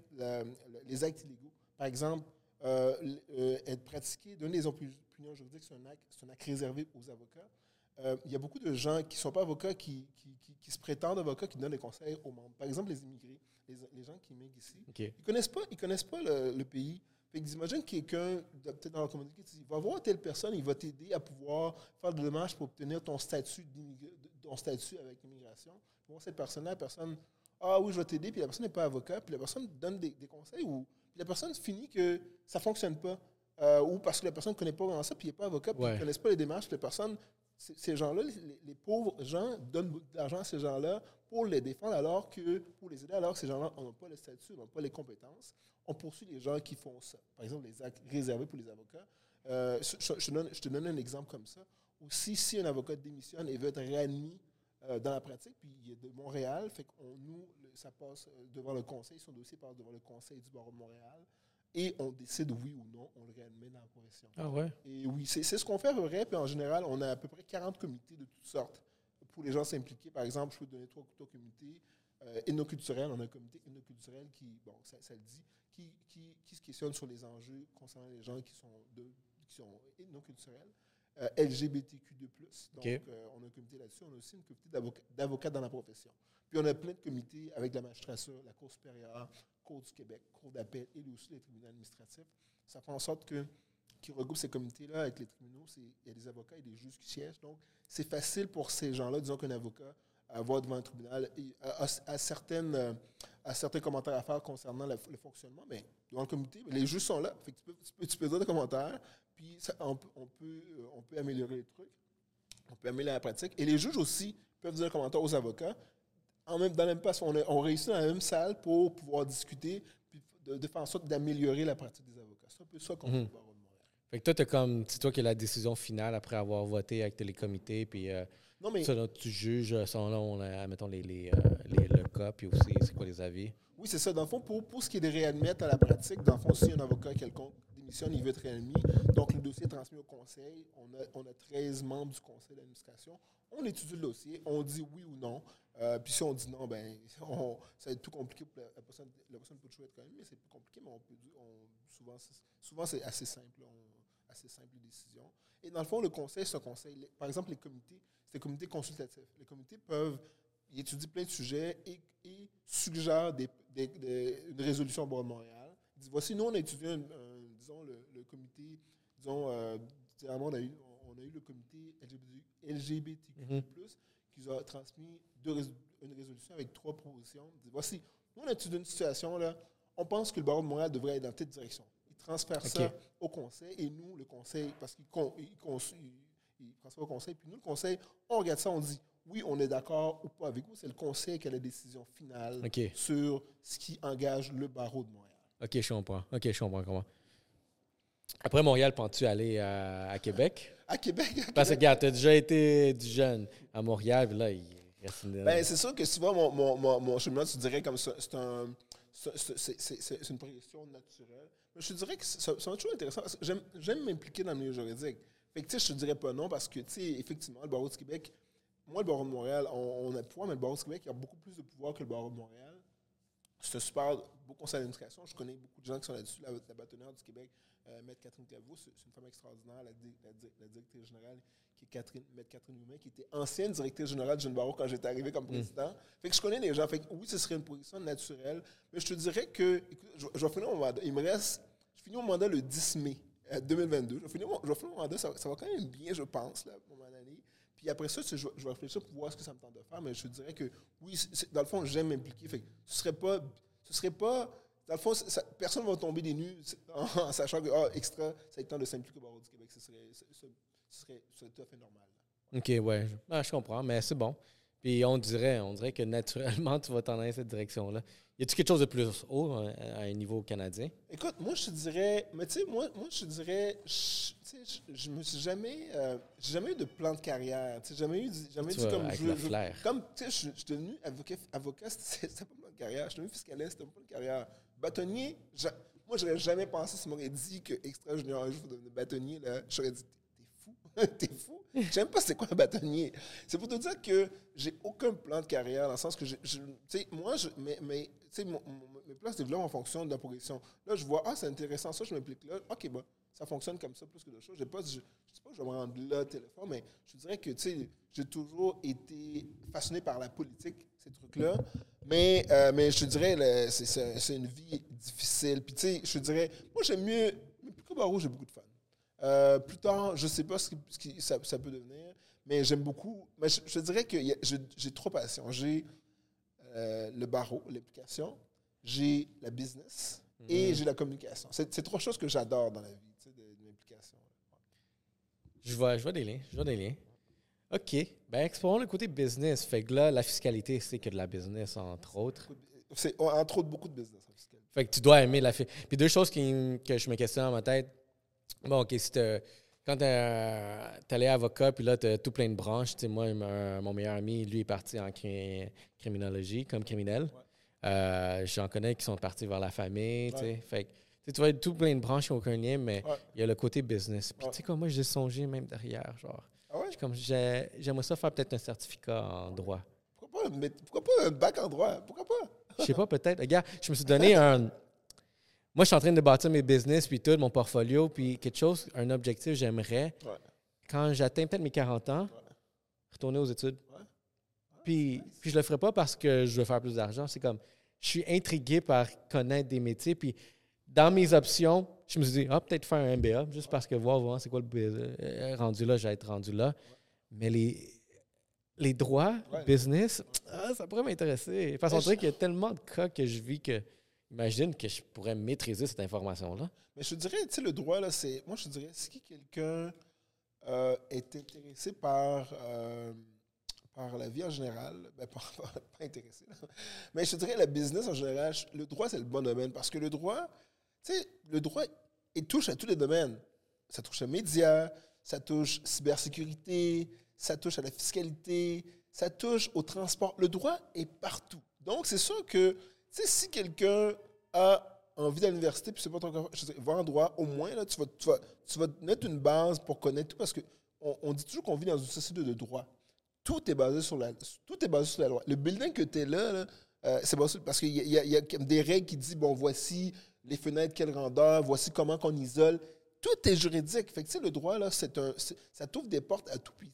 les actes illégaux. Par exemple, être pratiqué, donner des opinions juridiques, c'est acte, un acte réservé aux avocats. Euh, il y a beaucoup de gens qui ne sont pas avocats, qui, qui, se prétendent avocats, qui donnent des conseils aux membres. Par exemple, les immigrés, les, gens qui immigrent ici, ils ne connaissent pas, ils connaissent pas le, pays. ils imaginent quelqu'un, peut-être dans la communauté, il va voir telle personne, il va t'aider à pouvoir faire des démarches pour obtenir ton statut, ton statut avec l'immigration. Voir cette personne-là, la personne, ah oui, je vais t'aider, puis la personne n'est pas avocat, puis la personne donne des, conseils, ou la personne finit que ça ne fonctionne pas. Euh, ou parce que la personne ne connaît pas vraiment ça, puis il n'est pas avocat, puis ne connaît pas les démarches, puis la personne ces gens-là, les, pauvres gens donnent beaucoup d'argent à ces gens-là pour les défendre, alors que, pour les aider, alors que ces gens-là n'ont pas le statut, n'ont pas les compétences. On poursuit les gens qui font ça. Par exemple, les actes réservés pour les avocats. Euh, je, te donne un exemple comme ça. Aussi, si un avocat démissionne et veut être réadmis euh, dans la pratique, puis il est de Montréal, fait qu'on nous, ça passe euh, devant le conseil, son dossier passe devant le conseil du barreau de Montréal et on décide oui ou non, on le réadmet dans la profession. Ah ouais? Et oui, c'est ce qu'on fait à peu près. Puis en général, on a à peu près 40 comités de toutes sortes pour les gens s'impliquer. Par exemple, je peux donner trois, comités. Euh, on a un comité inoculturel qui, bon, ça, le dit, qui, qui, qui, se questionne sur les enjeux concernant les gens qui sont, de, qui sont inoculturels. Euh, LGBTQ2+. Donc, euh, on a un comité là-dessus. On a aussi un comité d'avocats dans la profession. Puis on a plein de comités avec la magistrature, la Cour supérieure, Cour du Québec, Cour d'appel et aussi les tribunaux administratifs. Ça fait en sorte que qui regroupe ces comités-là avec les tribunaux, il y a des avocats et des juges qui siègent. Donc, c'est facile pour ces gens-là, disons qu'un avocat va devant un tribunal a, certaines, a certains commentaires à faire concernant le, fonctionnement, mais devant le comité, les juges sont là. tu, peux, dire des commentaires, puis on, peut, on peut améliorer les trucs, on peut améliorer la pratique. Et les juges aussi peuvent dire des commentaires aux avocats, en même, dans la même place, on, on réussit dans la même salle pour pouvoir discuter, puis de, faire en sorte d'améliorer la pratique des avocats. C'est un peu ça qu'on mm -hmm. peut Fait que toi, comme, c'est toi qui as la décision finale après avoir voté avec les comités, puis euh, non, mais, ça, tu juges euh, selon, mettons, les, les, euh, les, le cas, puis aussi, c'est quoi les avis? Oui, c'est ça. Dans le fond, pour, pour ce qui est de réadmettre à la pratique, dans le fond, si un avocat quelconque démissionne, il veut être réadmis. Donc, le dossier est transmis au conseil. On a, on a 13 membres du conseil d'administration. On étudie le dossier, on dit oui ou non. Euh, puis si on dit non, ben, (laughs) ça va être tout compliqué pour la, personne. La personne peut toujours être quand c'est plus compliqué, mais on peut souvent, souvent c'est assez simple, assez simple les décisions. Et dans le fond, le conseil, ce conseil, par exemple, les comités, c'est des comités consultatifs. Les comités peuvent étudier plein de sujets et, suggèrent des, une résolution au bord de Montréal. Ils disent, voici, nous, on a étudié, disons, le, comité, disons, euh, on a eu, on a eu le comité LGBTQ+, qui a transmis une résolution avec trois propositions. voici, nous, on a étudié une situation, là, on pense que le barreau de Montréal devrait aller dans telle direction. Il transfère ça au conseil et nous, le conseil, parce qu'il il, transfère au conseil, puis nous, le conseil, on regarde ça, on dit oui, on est d'accord ou pas avec vous. C'est le conseil qui a la décision finale sur ce qui engage le barreau de Montréal. Ok, je comprends. Ok, je comprends comment. Après Montréal, penses-tu aller à, à Québec? À Québec. à Parce que, regarde, tu as déjà été du jeune à Montréal, puis là, il reste une. Ben, c'est sûr que souvent, mon, mon, mon, mon cheminement, tu dirais comme ça, c'est un. c'est- une progression naturelle. Mais je te dirais que c'est toujours intéressant. J'aime m'impliquer dans le milieu juridique. Fait que, tu sais, je te dirais pas non parce que, tu sais, effectivement, le barreau du Québec, moi, le barreau de Montréal, on, on a pouvoir, mais le barreau du Québec, il a beaucoup plus de pouvoir que le barreau de Montréal. C'est super beau conseil d'administration. Je connais beaucoup de gens qui sont là-dessus. La, la bâtonnière du Québec, euh, Maître Catherine Claveau, c'est une femme extraordinaire, la, di- la di- la directrice générale, qui est Catherine, Maître Catherine Humain, qui était ancienne directrice générale du jeune barreau quand j'étais arrivé comme président. Fait que je connais les gens. Fait que oui, ce serait une position naturelle. Mais je te dirais que, écoute, je, je vais finir mon mandat. Il me reste, je finis mon mandat le 10 mai euh, 2022. Je vais finir mon, je vais finir mon mandat. Ça, va- ça va quand même bien, je pense, là, pour mon année. Puis après ça, je, vais- je vais réfléchir pour voir ce que ça me tente de faire. Mais je te dirais que oui, dans le fond, j'aime m'impliquer. Fait que ce serait pas, ce serait pas, dans le fond, ça- personne ne va tomber des nues en, en sachant que, ah, extra, ça a le temps de s'impliquer au barreau du Québec. Ce serait, ce, ce- ce serait, tout à fait normal. Ok, ouais. je- ah, je comprends, mais c'est bon. Puis on dirait, on dirait que naturellement, (laughs) tu vas t'en aller cette direction-là. Y a-tu quelque chose de plus haut euh, à un niveau canadien? Écoute, moi, je te dirais, mais tu sais, moi, moi, je te dirais, je, je, je me suis jamais, euh, jamais eu de plan de carrière. Tu sais, jamais eu, jamais Tu dit vas comme avec je, le flair. comme, tu sais, je, je suis devenu avocat, avocat (laughs) c'était pas de carrière. Je suis devenu fiscaliste, c'était pas de carrière. Bâtonnier, j'a- moi, j'aurais jamais pensé, si tu m'aurais dit que extra junior un jour, devenir bâtonnier, là, j'aurais dit, t'es fou, (laughs) t'es fou. Je sais même pas c'est quoi un bâtonnier. C'est pour te dire que j'ai aucun plan de carrière, dans le sens que, je, je- moi, je, mais, mais mon- mon- mes plans se développent en fonction de la progression. Là, je vois, ah, c'est intéressant, ça, je m'implique là. OK, bah, ça fonctionne comme ça plus que d'autres choses. Pas, je, je sais pas que je vais me rendre là, téléphone, mais je dirais que, tu sais, j'ai toujours été fasciné par la politique, ces trucs-là. Mais, euh, mais je te dirais, c'est- une vie difficile. Puis, tu sais, je te dirais, moi, j'aime mieux, mais plus barreau, j'ai beaucoup de fun. Euh, plus tard, je sais pas ce qui, ce qui- ça, ça peut devenir, mais j'aime beaucoup. Mais je, je dirais que j'ai trois passions. J'ai euh, le barreau, l'application, j'ai la business et j'ai la communication. C'est trois choses que j'adore dans la vie, tu sais, de, de l'implication. Je vois, je vois des liens. Je vois des liens. OK. Ben, explorons le côté business. Fait que là, la fiscalité, c'est que de la business, entre autres. C'est entre autres beaucoup de business fiscalité. Fait que tu dois aimer la fi- Puis deux choses qui, que je me questionne dans ma tête. Bon, OK, si quand t'es allé avocat, puis là, t'as tout plein de branches. Tu sais, moi, mon, mon meilleur ami, lui, est parti en cri- criminologie comme criminel. Euh, J'en connais qui sont partis vers la famille, tu sais. Ouais. Fait que, tu vois, tout plein de branches qui n'ont aucun lien, mais Ouais. il y a le côté business. Puis, Ouais. tu sais, comme moi, j'ai songé même derrière, genre. Ah ouais? Comme, j'ai- j'aimerais ça faire peut-être un certificat en droit. Pourquoi pas, mais pourquoi pas un bac en droit? Pourquoi pas? Je sais pas, (laughs) peut-être. Regarde, je me suis donné (laughs) un. Moi, je suis en train de bâtir mes business, puis tout, mon portfolio, puis quelque chose, un objectif, j'aimerais, quand j'atteins peut-être mes 40 ans, retourner aux études. Puis, puis je le ferai pas parce que je veux faire plus d'argent. C'est comme, je suis intrigué par connaître des métiers, puis dans mes options, je me suis dit, ah, peut-être faire un MBA, juste parce que voir, voir c'est quoi le euh, rendu là, j'ai être rendu là. Mais les, les droits, Ouais. business, ah, ça pourrait m'intéresser. Parce qu'on dirait qu'il y a tellement de cas que je vis que, imagine que je pourrais maîtriser cette information-là. Mais je te dirais, tu sais, le droit, là, c'est. Moi, je te dirais, si quelqu'un euh, est intéressé par, euh, par la vie en général, ben, (laughs) pas, intéressé, là. mais je te dirais, la business en général, le droit, c'est le bon domaine parce que le droit, sais, le droit, il touche à tous les domaines. Ça touche aux médias, ça touche cybersécurité, ça touche à la fiscalité, ça touche au transport. Le droit est partout. Donc, c'est sûr que, sais, si quelqu'un a envie d'aller à l'université, puis c'est pas ton je dire, va en droit, au moins, là, tu, vas, tu, vas, tu vas mettre une base pour connaître tout, parce que on, dit toujours qu'on vit dans une société de droit. Tout est basé sur la, tout est basé sur la loi. Le building que tu es là, là, euh, c'est basé parce qu'il y, y a- des règles qui disent, bon, voici les fenêtres, quelle grandeur, voici comment qu'on isole. Tout est juridique. Fait que, le droit, là, c'est un, ça t'ouvre des portes à tout. Puis,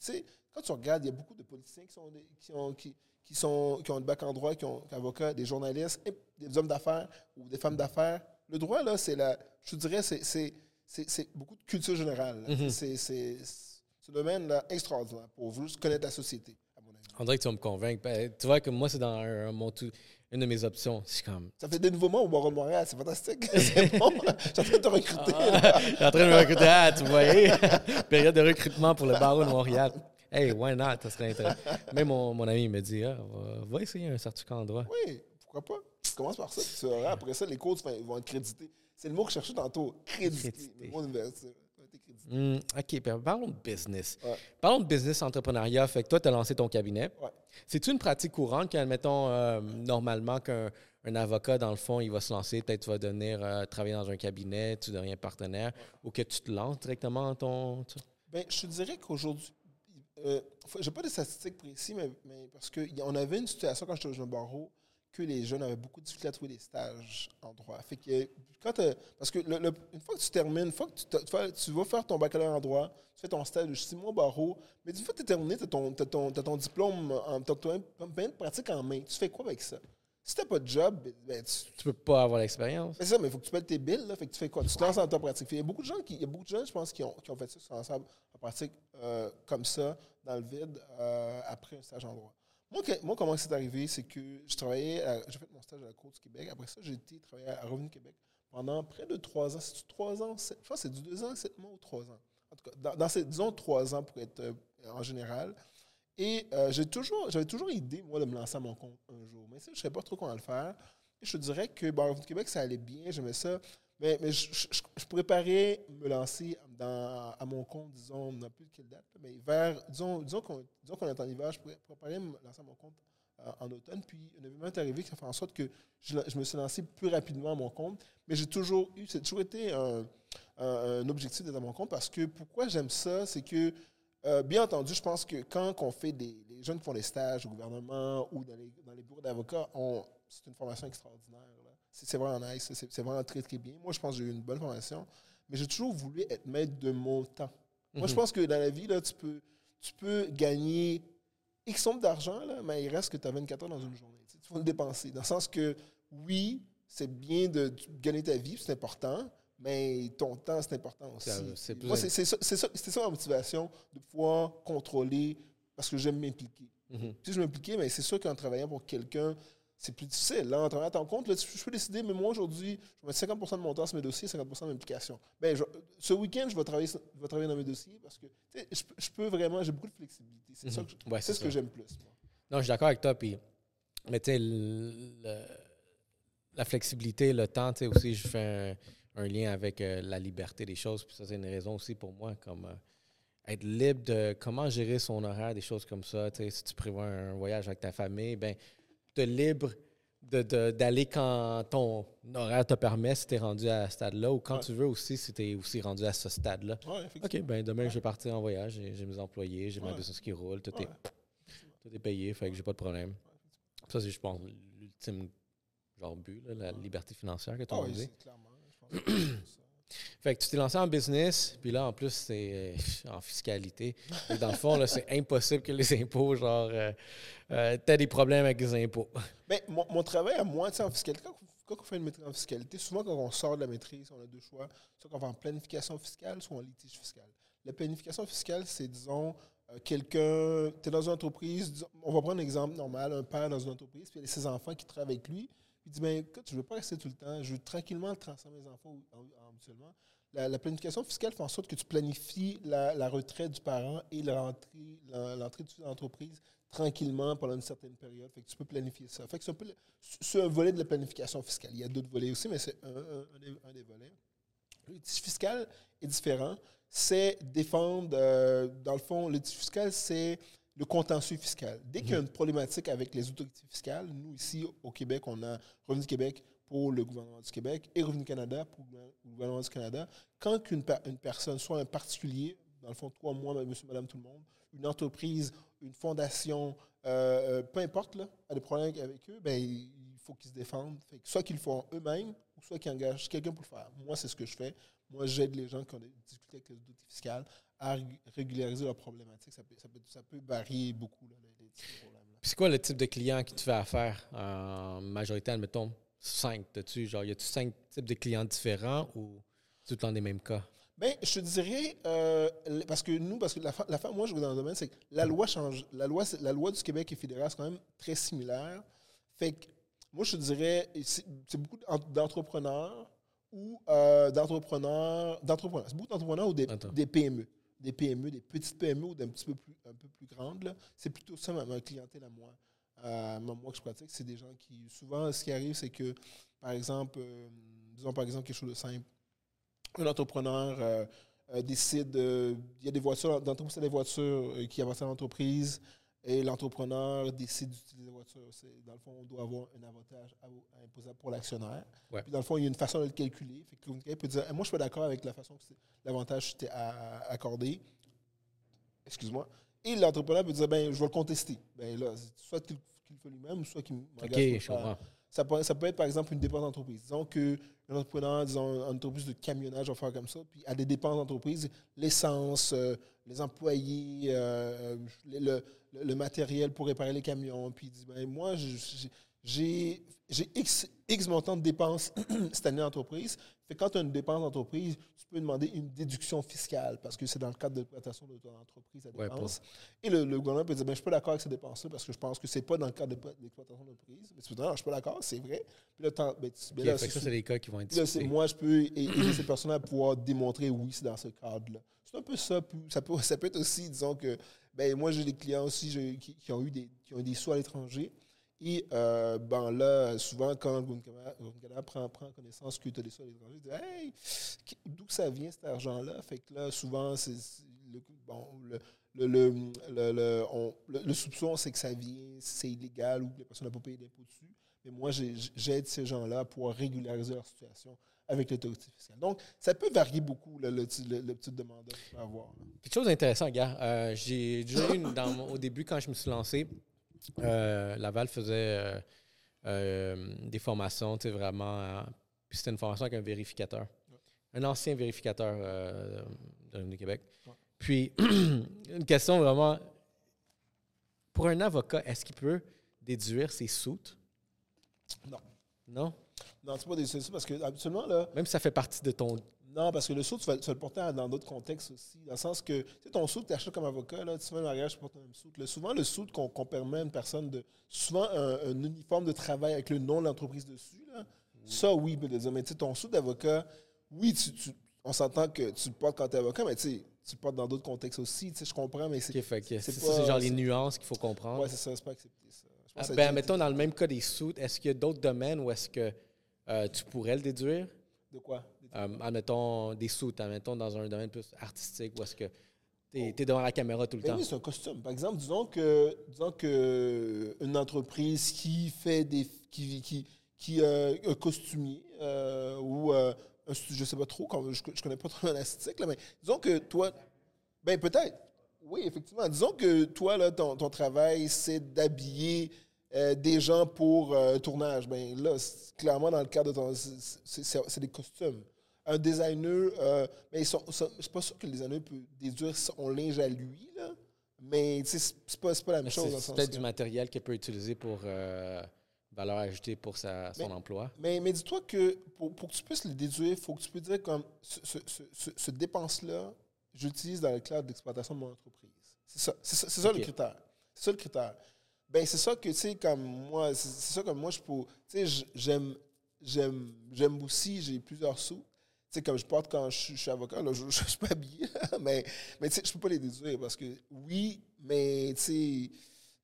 quand tu regardes, il y a beaucoup de politiciens qui sont, des- qui ont, qui, qui sont, qui ont le bac en droit, qui ont ont avocats, des journalistes, des hommes d'affaires ou des femmes d'affaires. Le droit, là, c'est la, je dirais, c'est, c'est, beaucoup de culture générale. Mhm. C'est, c'est, c'est un domaine là, extraordinaire pour juste connaître la société, à mon avis. On dirait que tu vas me convaincre. Ben, tu vois que moi, c'est dans un- mon tout- une de mes options. Suis comme. Ça fait des nouveaux mots au Barreau de Montréal, c'est fantastique. (laughs) c'est bon. Je suis en train de te recruter. Ah, je suis en train de me recruter. Ah, tu voyais. (laughs) Période de recrutement pour le barreau de Montréal. Hey, why not? Ça serait intéressant. Même mon, mon ami il me dit ah, va, va essayer un certificat en droit. Oui, pourquoi pas? Tu commences par ça, tu. Après ça, les cours vont être crédités. C'est le mot que je cherchais tantôt, crédité. Crédité. Hmm, OK, parlons de business. Ouais. Parlons de business entrepreneuriat. Fait que toi, tu as lancé ton cabinet. Ouais. C'est-tu une pratique courante qu'admettons, euh, normalement, qu'un un avocat, dans le fond, il va se lancer, peut-être tu vas devenir euh, travailler dans un cabinet, tu deviens partenaire, ou que tu te lances directement dans ton... tu- Ben, je te dirais qu'aujourd'hui, euh, j'ai pas de statistiques précises, mais, mais parce qu'on avait une situation quand j'étais au jeune barreau que les jeunes avaient beaucoup de difficulté à trouver des stages en droit. Fait que quand t'as- parce que le- le- une fois que tu termines, une fois que tu, t'as- tu vas- tu faire ton baccalauréat en droit, tu fais ton stage de six mois au barreau, mais une fois que tu as terminé, tu as ton, t'as ton, t'as ton diplôme, en, t'as ton plein de pratique en main. Tu fais quoi avec ça? Si tu n'as pas de job, ben, tu, Tu peux pas avoir l'expérience. c'est ça, mais il faut que tu payes tes billes. Là, fait que tu fais quoi? Tu te lances dans ta pratique. Il y a beaucoup de gens, qui, il y a beaucoup de gens je pense, qui ont, qui ont fait ça, se lancer en en pratique euh, comme ça, dans le vide, euh, après un stage en droit. Moi, comment c'est arrivé, c'est que je travaillais, j'ai fait mon stage à la Cour du Québec. Après ça, j'ai été travailler à Revenu Québec pendant près de trois ans. C'est-tu trois ans? je c'est du deux ans, sept mois ou trois ans. En tout cas, dans, dans ces, disons, trois ans pour être euh, en général. Et euh, toujours, j'avais toujours idée, moi, de me lancer à mon compte un jour. Mais ça, je ne savais pas trop comment le faire. Je te dirais que bon, Revenu Québec, ça allait bien, j'aimais ça. Mais, je, préparais me lancer dans, à mon compte, disons, on n'a plus de quelle date, mais vers, disons, disons qu'on est en hiver, je pré- préparais me lancer à mon compte euh, en automne. Puis un événement est arrivé qui a fait en sorte que je, me suis lancé plus rapidement à mon compte. Mais j'ai toujours eu, c'est toujours été un, un- objectif d'être à mon compte parce que pourquoi j'aime ça, c'est que, euh, bien entendu, je pense que quand on fait des, les jeunes qui font des stages au gouvernement ou dans les, dans les bureaux d'avocats, c'est une formation extraordinaire. C'est vraiment nice, c'est vraiment très, très bien. Moi, je pense que j'ai eu une bonne formation, mais j'ai toujours voulu être maître de mon temps. Moi, je Mhm. pense que dans la vie, là, tu, peux, tu peux gagner X nombre d'argent, mais il reste que tu as 24 heures dans une journée. Tu vas le dépenser. Dans le sens que, oui, c'est bien de de gagner ta vie, c'est important, mais ton temps, c'est important aussi. C'est Moi, ça ma motivation, de pouvoir contrôler, parce que j'aime m'impliquer. Mhm. Si je m'impliquais, mais c'est sûr qu'en travaillant pour quelqu'un, c'est plus difficile. Là, en travaillant à ton compte, là, tu- je peux décider, mais moi, aujourd'hui, je vais mettre 50% de mon temps sur mes dossiers, 50 de m'implication. Ben, je- ce week-end, je vais travailler, je vais travailler dans mes dossiers parce que je, peux- je peux vraiment, j'ai beaucoup de flexibilité. C'est ça Mhm. que je- Ouais, c'est ce ça. que j'aime plus. moi. Non, je suis d'accord avec toi. Puis, mais tu sais, la flexibilité, le temps, tu sais, aussi, je fais un, un lien avec euh, la liberté des choses. Puis ça, c'est une raison aussi pour moi, comme euh, être libre de comment gérer son horaire, des choses comme ça. Tu sais, si tu prévois un voyage avec ta famille, ben, tu es libre de- de- d'aller quand ton horaire te permet, si tu es rendu à ce stade-là, ou quand Ouais. tu veux aussi, si tu es aussi rendu à ce stade-là. Ouais. OK, ben demain, je vais partir en voyage, j'ai mes employés, j'ai ma business qui roule, tout, est, tout est payé, fait que j'ai pas de problème. Ça, c'est, je pense, l'ultime genre but, là, la liberté financière que tu as oui, dit. c'est clairement. Je pense que. Fait que tu t'es lancé en business, puis là, en plus, c'est euh, en fiscalité. Que dans le fond, là, c'est impossible que les impôts, genre, euh, euh, t'aies des problèmes avec les impôts. Ben, mon, travail à moi, en fiscalité, quand, quand on fait une maîtrise en fiscalité, souvent quand on sort de la maîtrise, on a deux choix. Soit qu'on va en planification fiscale, soit en litige fiscal. La planification fiscale, c'est, disons, euh, quelqu'un, tu es dans une entreprise, on va prendre un exemple normal, un père dans une entreprise, puis il y a ses enfants qui travaillent avec lui. Il dit, ben, écoute, je ne veux pas rester tout le temps, je veux tranquillement transformer mes enfants en, en mutuellement. La, la planification fiscale fait en sorte que tu planifies la, retraite du parent et l'entrée, de l'entreprise tranquillement pendant une certaine période. Fait que tu peux planifier ça. Fait que c'est un, peu un volet de la planification fiscale. Il y a d'autres volets aussi, mais c'est un, des, volets. Le fiscal est différent. C'est défendre, euh, dans le fond, le fiscal, c'est le contentieux fiscal. Dès qu'il y a une problématique avec les autorités fiscales, nous, ici, au Québec, on a Revenu Québec pour le gouvernement du Québec et Revenu Canada pour le gouvernement du Canada. Quand une, per- une personne, soit un particulier, dans le fond, toi, moi, monsieur, madame, tout le monde, une entreprise, une fondation, euh, euh, peu importe, là, a des problèmes avec eux, ben, il faut qu'ils se défendent. Fait que soit qu'ils le font eux-mêmes, ou soit qu'ils engagent quelqu'un pour le faire. Moi, c'est ce que je fais. Moi, j'aide les gens qui ont des difficultés avec les autorités fiscales à rég- régulariser leurs problématiques. Ça peut, ça peut, ça peut varier beaucoup, là, les, les c'est quoi le type de client qui te fait affaire en majorité, admettons, cinq, t'as-tu, genre, y a-tu cinq types de clients différents ou tout le temps des mêmes cas? Ben, je te dirais, euh, parce que nous, parce que la, la fa- moi, je vais dans le domaine, c'est que la loi change. La loi, la loi du Québec et fédéral, c'est quand même très similaire. Fait que, moi, je te dirais, c'est beaucoup d'en- d'entrepreneurs ou euh, d'entrepreneurs, d'entrepreneurs. C'est beaucoup d'entrepreneurs ou des, des PME. Des PME, des petites PME ou d'un petit peu plus, un peu plus grandes. C'est plutôt ça ma, clientèle à moi. euh, moi que je pratique, c'est des gens qui, souvent, ce qui arrive, c'est que, par exemple, euh, disons par exemple quelque chose de simple, un entrepreneur euh, décide, il y a des voitures, dans des voitures qui appartiennent à l'entreprise, et l'entrepreneur décide d'utiliser la voiture. Dans le fond, on doit avoir un avantage imposable pour l'actionnaire. Puis dans le fond, il y a une façon de le calculer. Fait que peut dire Moi, je suis pas d'accord avec la façon que l'avantage était accordé. Excuse-moi. Et l'entrepreneur peut dire ben, Je vais le contester. Ben, là, soit qu'il le fait lui-même, soit qu'il m'engage. OK, Ça peut, ça peut être, par exemple, une dépense d'entreprise. Disons qu'un entrepreneur, disons, une entreprise de camionnage, va faire comme ça, puis a des dépenses d'entreprise, l'essence, euh, les employés, euh, le, le, matériel pour réparer les camions. Puis il dit, ben, moi, j'ai X, X montant de dépenses (clears throat) cette année d'entreprise. Fait quand tu as une dépense d'entreprise, tu peux demander une déduction fiscale parce que c'est dans le cadre de l'exploitation de ton entreprise à dépense. Et le, gouvernement peut dire, ben, je suis pas d'accord avec ces dépenses-là parce que je pense que c'est pas dans le cadre de l'exploitation d'entreprise. Mais tu peux dire, non, je suis pas d'accord, c'est vrai. Puis là, ben, ben là, ça, c'est les cas qui vont être là, Moi, je peux aider ces personnes à pouvoir démontrer, oui, c'est dans ce cadre-là. C'est un peu ça. Ça peut, (laughs) ça peut être aussi, disons que ben, moi, j'ai des clients aussi qui, ont eu des, qui ont eu des sous à l'étranger. Et euh, ben là, souvent, quand Gunkana prend, prend connaissance que tu as des sous à l'étranger, il dit Hey, d'où ça vient cet argent-là? Fait que là, souvent, le, bon, le, le, le, soupçon, c'est que ça vient, c'est illégal ou que la personne n'a pas payé d'impôt dessus. Mais moi, j'aide ces gens-là à pouvoir régulariser leur situation avec l'autorité fiscale. Donc, ça peut varier beaucoup le, le, petit demandeur qu'il peut avoir. Quelque chose d'intéressant, gars. Euh, j'ai déjà eu, au début, quand je me suis lancé, euh, Laval faisait euh, des formations, tu sais, vraiment. puis c'était une formation avec un vérificateur. Un ancien vérificateur de Québec. Puis, (clears throat) une question vraiment. Pour un avocat, est-ce qu'il peut déduire ses soutes? Non. Non? Non, c'est pas des solutions parce que absolument là. Même si ça fait partie de ton. Non, parce que le saut, tu vas, le porter dans d'autres contextes aussi. Dans le sens que, tu sais, ton saut que tu achètes comme avocat, là, tu fais un mariage, tu portes un même saut. souvent, le saut qu'on permet à une personne de. Souvent, un, uniforme de travail avec le nom de l'entreprise dessus, là, ça, oui, dire. Mais tu sais, ton saut d'avocat, oui, tu, on s'entend que tu le portes quand tu es avocat, mais tu sais, tu le portes dans d'autres contextes aussi. Tu sais, je comprends, mais c'est. c'est genre les nuances qu'il faut comprendre. Oui, c'est ça, c'est pas accepté ça. Ah, ben, mettons, dans le même cas des sous, est-ce qu'il y a d'autres domaines où est-ce que euh, tu pourrais le déduire? De quoi? Euh, admettons des sous, admettons dans un domaine plus artistique où est-ce que tu es, devant la caméra tout le temps. Oui, c'est un costume. Par exemple, disons que disons que une entreprise qui fait des qui qui, qui euh, un costumier euh, ou un, je sais pas trop, je, je connais pas trop l'artistique, mais disons que toi, ben peut-être, oui, effectivement. Disons que toi, là, ton, ton travail, c'est d'habiller euh, des gens pour euh, tournage. Ben là, clairement, dans le cadre de ton. C'est des costumes. Un designer, euh, mais ils je ne suis pas sûr que le designer peut déduire son linge à lui, là. Mais c'est pas, pas la même chose. C'est peut-être du matériel qu'il peut utiliser pour valeur ajoutée pour sa, son emploi. Mais, mais dis-toi que pour, pour, que tu puisses le déduire, il faut que tu puisses dire comme ce, ce, ce, dépense-là, j'utilise dans le cadre d'exploitation de mon entreprise. C'est ça, c'est ça, le critère. C'est ça le critère. Ben, c'est ça que, tu sais, comme moi, c'est ça comme moi, je peux. Tu sais, j'aime, j'aime, j'aime aussi, j'ai plusieurs sous. Tu sais, comme je porte quand je, suis avocat, là, je (laughs) ne suis pas habillé, (laughs) mais, mais tu sais, je peux pas les déduire parce que oui, mais tu sais,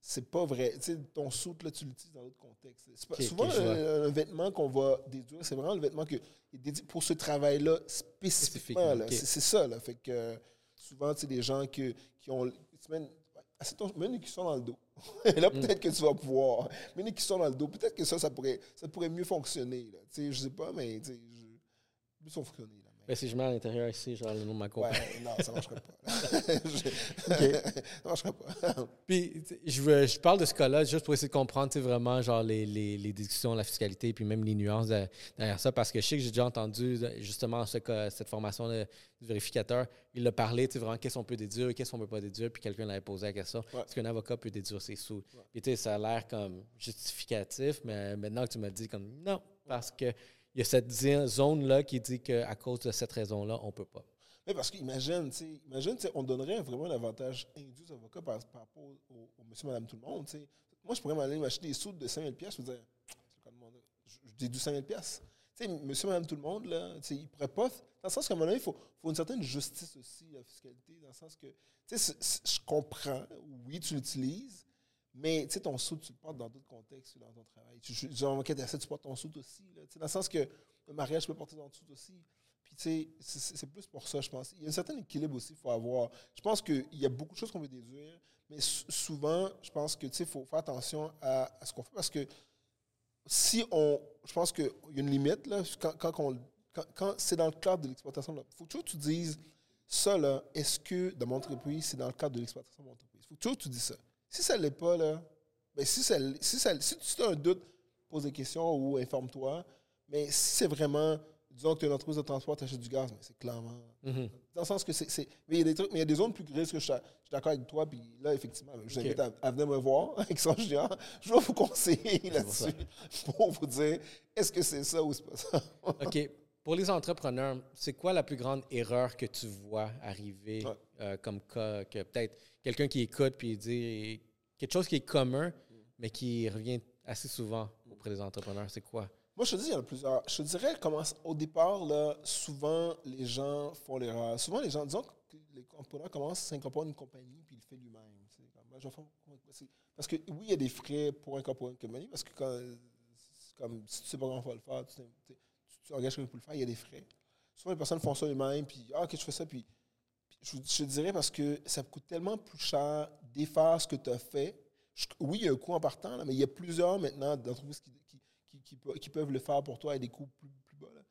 c'est pas vrai. Tu sais, ton soute, là, tu l'utilises dans d'autres contextes. souvent, un, vêtement qu'on va déduire, c'est vraiment le vêtement que, pour ce travail-là spécifiquement. C'est ça, là. Fait que souvent, tu sais, des gens que, qui ont. Mets une cuisson dans le dos. (laughs) Et là, mm. peut-être que tu vas pouvoir. Mets une cuisson dans le dos. Peut-être que ça, ça pourrait, ça pourrait mieux fonctionner. Là. Tu sais, je sais pas, mais tu sais, je... Là. Si je mets à l'intérieur ici, genre le nom de ma compagnie. Ouais, non, ça ne marcherait pas. (laughs) ça ne marcherait pas. puis, je, je, parle de ce cas-là juste pour essayer de comprendre vraiment genre les, les, les, discussions, la fiscalité, puis même les nuances derrière ça, parce que je sais que j'ai déjà entendu justement ce cas, cette formation de, vérificateur. Il a parlé vraiment qu'est-ce qu'on peut déduire, qu'est-ce qu'on ne peut pas déduire, puis quelqu'un l'avait posé la question est-ce qu'un avocat peut déduire ses sous Puis, ça a l'air comme justificatif, mais maintenant que tu m'as dit, comme non, parce que il y a cette zone-là qui dit qu'à cause de cette raison-là, on ne peut pas. Mais parce qu'imagine, imagine, on donnerait vraiment un avantage indu aux avocats par, rapport au, monsieur, madame, tout le monde. Moi, je pourrais m'aller m'acheter des sous de 5 000 je veux dire, je, je déduis 5 000 sais, monsieur, madame, tout le monde, là, il ne pourrait pas. Dans le sens qu'à un moment donné, il faut, faut, une certaine justice aussi, la fiscalité, dans le sens que, tu sais, je comprends, oui, tu l'utilises, Mais tu sais, ton sou, tu le portes dans d'autres contextes, dans ton travail. Tu, genre, tu portes ton sou aussi. Là, dans le sens que le mariage, tu peux porter ton sou aussi. Puis tu sais, c'est plus pour ça, je pense. Il y a un certain équilibre aussi qu'il faut avoir. Je pense qu'il y a beaucoup de choses qu'on veut déduire, mais souvent, je pense que tu sais, faut faire attention à, ce qu'on fait parce que si on. Je pense qu'il y a une limite, là, quand, quand, c'est dans le cadre de l'exploitation, il faut toujours que tu dises ça, là, est-ce que dans mon entreprise, c'est dans le cadre de l'exploitation de mon entreprise? Il faut toujours que tu dises ça. Si ça ne l'est pas, là, ben si, ça, si, ça, si tu as un doute, pose des questions ou informe-toi. Mais si c'est vraiment, disons que tu es une entreprise de transport, tu achètes du gaz, mais c'est clairement. Mm-hmm. Dans le sens que c'est. Mais il y a des trucs, mais il y a des zones plus grises que je, suis d'accord avec toi. Puis là, effectivement, je vous invite à, venir me voir (laughs) avec son géant. Je vais vous conseiller là-dessus (laughs) pour vous dire est-ce que c'est ça ou c'est pas ça? OK. Pour les entrepreneurs, c'est quoi la plus grande erreur que tu vois arriver euh, comme cas que peut-être quelqu'un qui écoute puis dit quelque chose qui est commun, mais qui revient assez souvent auprès des entrepreneurs, c'est quoi? Moi, je te dis, il y en a plusieurs. Je te dirais, au départ, là, souvent, les gens font l'erreur. Souvent, les gens, disons que les entrepreneurs commencent à s'incorporer une compagnie, puis il le fait lui-même. Parce que, oui, il y a des frais pour incorporer une compagnie, parce que quand, comme, si tu ne sais pas comment on va le faire, tu, tu engages quelqu'un pour le faire, il y a des frais. Souvent, les personnes font ça eux-mêmes, puis, ah, ok, je fais ça, puis, je, te dirais parce que ça coûte tellement plus cher défaire ce que tu as fait. oui, il y a un coût en partant, mais il y a plusieurs maintenant d'entreprises qui, qui, qui, peuvent le faire pour toi à des coûts plus, plus bas. Là.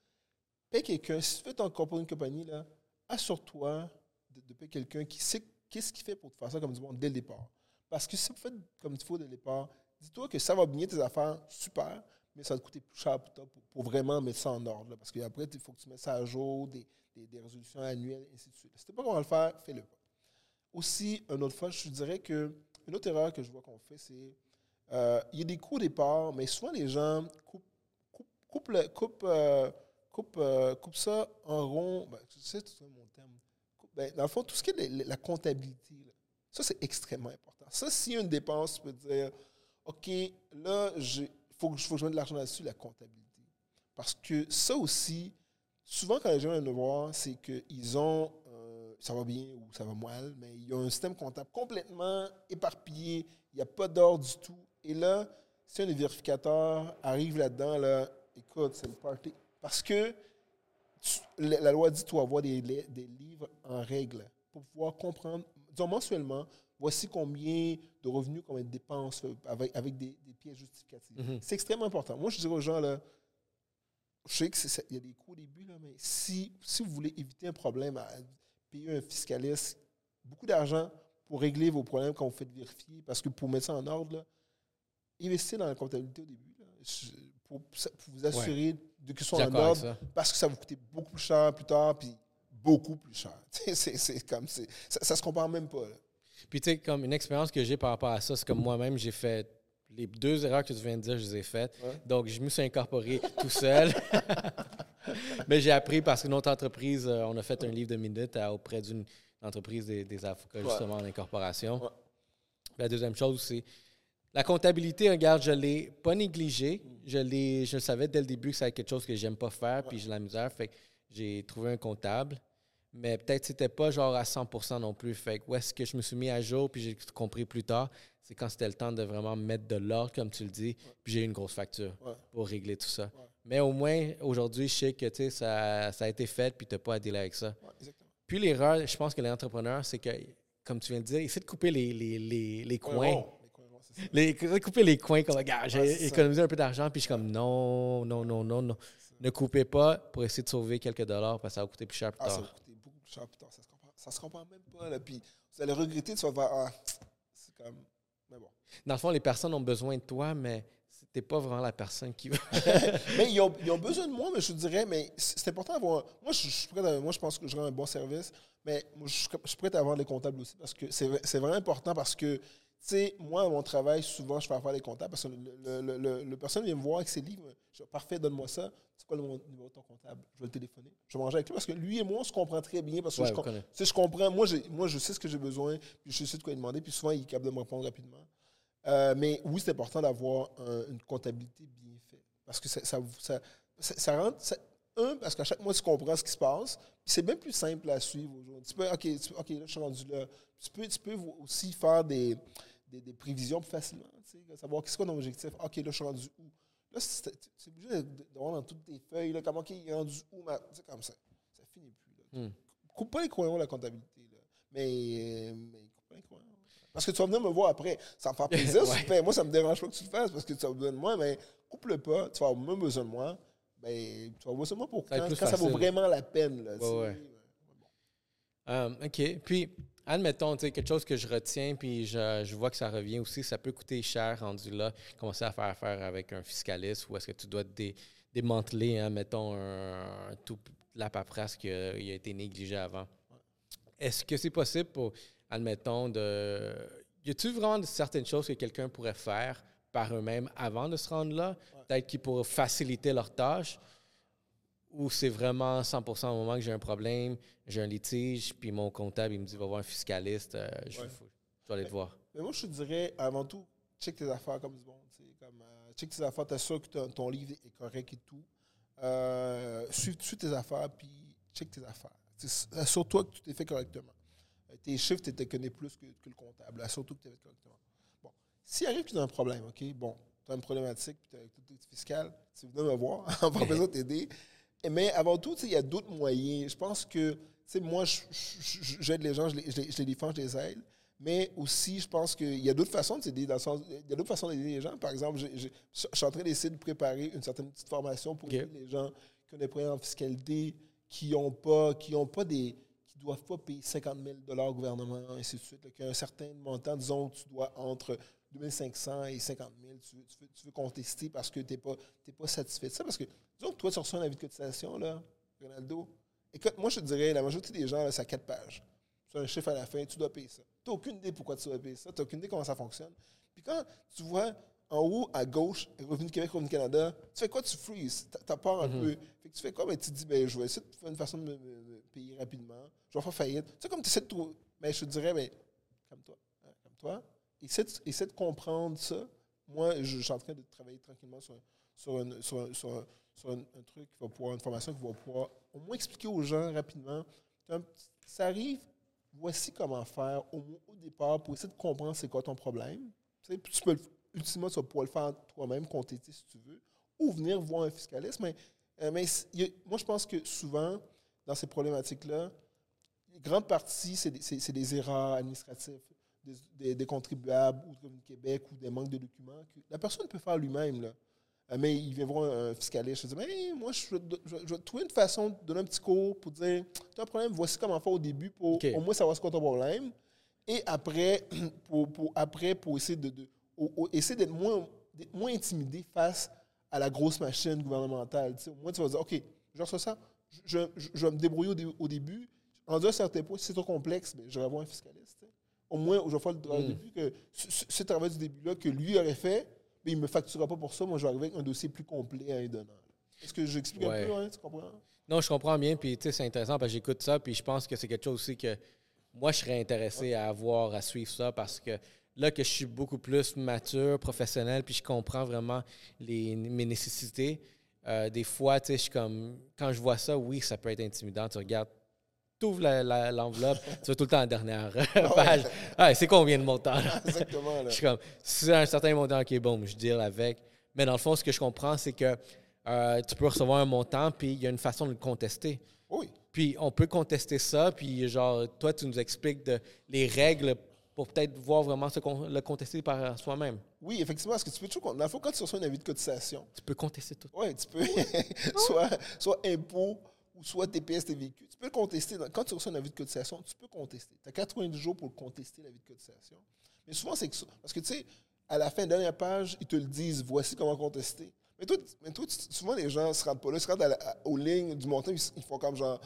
Paye quelqu'un, si tu fais ton une compagnie, assure-toi de, de, payer quelqu'un qui sait qu'est-ce qu'il fait pour te faire ça comme du monde dès le départ. Parce que si vous faites comme il faut dès le départ, dis-toi que ça va bien tes affaires, super, mais ça te plus cher pour, vraiment mettre ça en ordre. parce qu'après, il faut que tu mettes ça à jour, des, des, résolutions annuelles, et ainsi de suite. Si tu pas comment le faire, fais-le. Aussi, une autre fois, je dirais que une autre erreur que je vois qu'on fait, c'est euh, y a des coûts au départ, mais souvent les gens coupent, coupent, coupent, euh, euh, ça en rond. Ben, tu sais, c'est mon terme. Ben, dans le fond, tout ce qui est la, comptabilité, ça, c'est extrêmement important. Ça, a une dépense, tu peux dire, OK, là, il faut, faut que je mette de l'argent là-dessus, la comptabilité. Parce que ça aussi, souvent, quand les gens viennent me voir, c'est qu'ils ont, euh, ça va bien ou ça va mal, mais ils ont un système comptable complètement éparpillé, il n'y a pas d'ordre du tout. Et là, si un des vérificateurs arrive là-dedans, là, écoute, c'est le party. Parce que la loi dit que tu dois avoir des, des, livres en règle pour pouvoir comprendre, disons mensuellement, voici combien de revenus, combien de dépenses avec, avec des, pièces justificatives. Mm-hmm. C'est extrêmement important. Moi, je dirais aux gens, là, je sais qu'il y a des coûts au début, là, mais si, si vous voulez éviter un problème à payer un fiscaliste beaucoup d'argent pour régler vos problèmes quand vous faites vérifier, parce que pour mettre ça en ordre, là, investissez dans la comptabilité au début pour, vous assurer de que ce soit en ordre, parce que ça va vous coûter beaucoup plus cher plus tard, puis beaucoup plus cher. (laughs) c'est comme ça, ça se compare même pas. Puis tu sais, comme une expérience que j'ai par rapport à ça, c'est comme moi-même, j'ai fait les deux erreurs que tu viens de dire, je les ai faites. Donc, je me suis incorporé tout seul. (laughs) Mais j'ai appris parce que notre entreprise, euh, on a fait un livre de minutes auprès d'une entreprise des, avocats, justement, en incorporation. La deuxième chose, c'est la comptabilité, regarde, je ne l'ai pas négligée. Je, je savais dès le début que c'était quelque chose que j'aime pas faire, puis j'ai la misère. Fait que j'ai trouvé un comptable. Mais peut-être que c'était pas genre à 100% non plus. Fait que où est-ce que je me suis mis à jour, puis j'ai compris plus tard, c'est quand c'était le temps de vraiment mettre de l'ordre, comme tu le dis, puis j'ai eu une grosse facture pour régler tout ça. Mais au moins, aujourd'hui, je sais que ça, ça a été fait, puis tu n'as pas à dealer avec ça. puis l'erreur, je pense que les entrepreneurs, c'est que, comme tu viens de dire, essaie de couper les, les, les, les coins. Les, couper les coins comme, gars, j'ai économisé un peu d'argent, puis je suis comme, non, non, non, non, non. Ne coupez pas pour essayer de sauver quelques dollars, parce que ça va coûter plus cher plus ah, tard. Tard. Ça se comprend, ça se comprend même pas. Là. Puis vous allez regretter, tu vas ah, c'est comme dans le fond, les personnes ont besoin de toi, mais n'es pas vraiment la personne qui veut. (laughs) mais ils ont, ils ont, besoin de moi, mais je dirais, mais c'est important d'avoir. Moi, je, suis prêt à, moi, je pense que je rends un bon service, mais je, suis prêt à avoir les comptables aussi parce que c'est vraiment important parce que, sais, moi, à mon travail, souvent, je fais affaire les comptables parce que le, le, le, personne vient me voir avec ses livres. Je dis, parfait, donne-moi ça. C'est quoi le numéro de ton comptable? Je vais le téléphoner. Je vais manger avec lui parce que lui et moi, on se comprend très bien parce que je, je, comprends. Moi, moi, je sais ce que j'ai besoin, puis je sais de quoi lui demander, puis souvent, il est capable de me répondre rapidement. Euh, mais oui, c'est important d'avoir une comptabilité bien faite. Parce que ça, ça, ça, rend. un, parce qu'à chaque mois, tu comprends ce qui se passe. C'est bien plus simple à suivre aujourd'hui. Tu peux, OK, OK, là, je suis rendu là. Tu peux, tu peux aussi faire des, des, des prévisions plus facilement. tu sais, Savoir qu'est-ce qu'on a objectif. OK, là, je suis rendu où? Là, c'est obligé de de voir dans toutes tes feuilles, là, comment OK, il est rendu où? ma- Tu sais, comme ça. Ça finit plus. Là. Hmm. Coupe pas les croyants, la comptabilité. Là. Mais, mais coupe pas les croyants. Parce que tu vas venir me voir après. Ça me fait (laughs) plaisir. Ouais. tu le fais. Moi, ça me dérange pas que tu le fasses parce que tu as besoin de moi, mais coupe-le pas. Tu vas avoir besoin de moi. Ben, tu vas de moi pour Ça quand, quand ça vaut vraiment la peine. Là, tu sais. ouais. Euh, OK. Puis, admettons, tu sais, quelque chose que je retiens, puis je, je vois que ça revient aussi, ça peut coûter cher rendu là, commencer à faire affaire avec un fiscaliste ou est-ce que tu dois dé- démanteler, hein, mettons, un, tout la paperasse qui a, il a été négligée avant. Est-ce que c'est possible pour, admettons, de. Y a-t-il vraiment certaines choses que quelqu'un pourrait faire par eux-mêmes avant de se rendre là? Peut-être qu'ils pourraient faciliter leur tâche? Ou c'est vraiment 100% au moment que j'ai un problème, j'ai un litige, puis mon comptable, il me dit, va voir un fiscaliste, euh, je, Ouais. faut- je dois aller te voir. Mais moi, je te dirais, avant tout, check tes affaires comme du tu sais, Comme, euh, check tes affaires, t'assures que ton- ton livre est correct et tout. Euh, suis, suis tes affaires, puis check tes affaires. Tu Assure-toi que tout est fait correctement. Euh, Tes chiffres, tu les connais plus que, que le comptable. Assure-toi que tu es fait correctement. Bon. S'il arrive que tu as un problème, OK, bon, tu as une problématique, puis tu as avec tout fiscal, tu viens me voir, (laughs) on va (laughs) besoin de t'aider. Mais avant tout, il y a d'autres moyens. Je pense que, tu sais, moi, je- je- je- j'aide les gens, je les, je les- je les défends, je les aide. Mais aussi, je pense qu'il y a d'autres façons de s'aider. Dans le sens, il y a d'autres façons d'aider les gens. Par exemple, j'ai- je suis en train d'essayer de préparer une certaine petite formation pour aider les gens qui ont des problèmes en fiscalité, qui ont pas, qui ont pas des, qui doivent pas payer 50 000 au gouvernement, ainsi de suite. là, qui a un certain montant, disons que tu dois entre 2500 et 50 000, tu veux, tu veux- tu veux contester parce que tu n'es pas, pas satisfait de ça? Parce que, disons que toi, tu reçois un avis de cotisation, là, Ronaldo. Écoute, moi, je te dirais, la majorité des gens, c'est à quatre pages. C'est un chiffre à la fin, tu dois payer ça. Tu n'as aucune idée pourquoi tu dois payer ça. Tu n'as aucune idée comment ça fonctionne. Puis quand tu vois en haut, à gauche, Revenu Québec, Revenu Canada, tu fais quoi? Tu freezes. Tu as peur un Mhm. peu. Fait que tu fais quoi? Ben, tu te dis, ben, je vais essayer de faire une façon de me, me- me payer rapidement. Je vais faire faillite. Tu sais, comme tu essaies de trouver. Mais je te dirais, ben, comme toi. hein, comme toi. Essaie de, comprendre ça. Moi, je, suis en train de travailler tranquillement sur, sur, un, sur, un- un- truc qui va pouvoir, une formation qui va pouvoir au moins expliquer aux gens rapidement. Ça arrive, voici comment faire au, au départ pour essayer de comprendre c'est quoi ton problème. Tu, peux, ultimement, tu vas pouvoir le faire toi-même, contester si tu veux, ou venir voir un fiscaliste. Mais, euh, mais moi, je pense que souvent, dans ces problématiques-là, grande partie, c'est des erreurs administratives des, des- des contribuables ou de Québec ou des manques de documents que la personne peut faire lui-même. Euh, Mais il vient voir un fiscaliste. Je dis, mais moi, je je je vais trouver une façon de donner un petit cours pour dire, tu as un problème, voici comment faire au début pour OK. au moins savoir ce qu'est ton problème. Et après, (clears throat) pour, pour- après, pour essayer de, de- au- au- essayer d'être moins, d'être moins intimidé face à la grosse machine gouvernementale. Tu sais, au moins, tu vas dire, OK, je reçois ça, je, je- je vais me débrouiller au, dé- au début. Rendu à un certain point, c'est trop complexe, ben, je vais avoir un fiscaliste. Au moins, je vais faire le travail Mm. que ce, travail du début-là que lui aurait fait, mais il ne me facturera pas pour ça. Moi, je vais arriver avec un dossier plus complet à donnant. Est-ce que j'explique Ouais. un peu, hein, tu comprends? Non, je comprends bien, puis tu sais, c'est intéressant parce que j'écoute ça, puis je pense que c'est quelque chose aussi que moi, je serais intéressé à avoir, à suivre ça parce que là que je suis beaucoup plus mature, professionnel, puis je comprends vraiment les, mes nécessités, euh, des fois, tu sais, je suis comme, quand je vois ça, oui, ça peut être intimidant. Tu regardes, tu ouvres l'enveloppe, (laughs) tu vas tout le temps à la dernière (laughs) page. Ah, c'est combien de montant? là? (laughs) Exactement. Là. Je suis comme, si c'est un certain montant qui est bon, je deal avec. Mais dans le fond, ce que je comprends, c'est que euh, tu peux recevoir un montant, puis il y a une façon de le contester. Oui. Puis on peut contester ça, puis genre, toi, tu nous expliques de, les règles pour peut-être voir vraiment ce qu'on- le contester par soi-même. Oui, effectivement, parce que tu peux toujours. Fond, quand tu reçois un avis de cotisation, Tu peux contester tout. Oui, tu peux. soit, soit impôt ou soit TPS, TVQ. Tu peux le contester. Quand tu reçois un avis de cotisation, tu peux contester. Tu as 90 jours pour contester, l'avis de cotisation. Mais souvent, c'est que ça. Parce que, tu sais, à la fin, dernière page, ils te le disent voici comment contester. Mais toi, mais toi souvent, les gens ne se rendent pas là. Ils se rendent à la- aux lignes du montant, ils, font comme genre.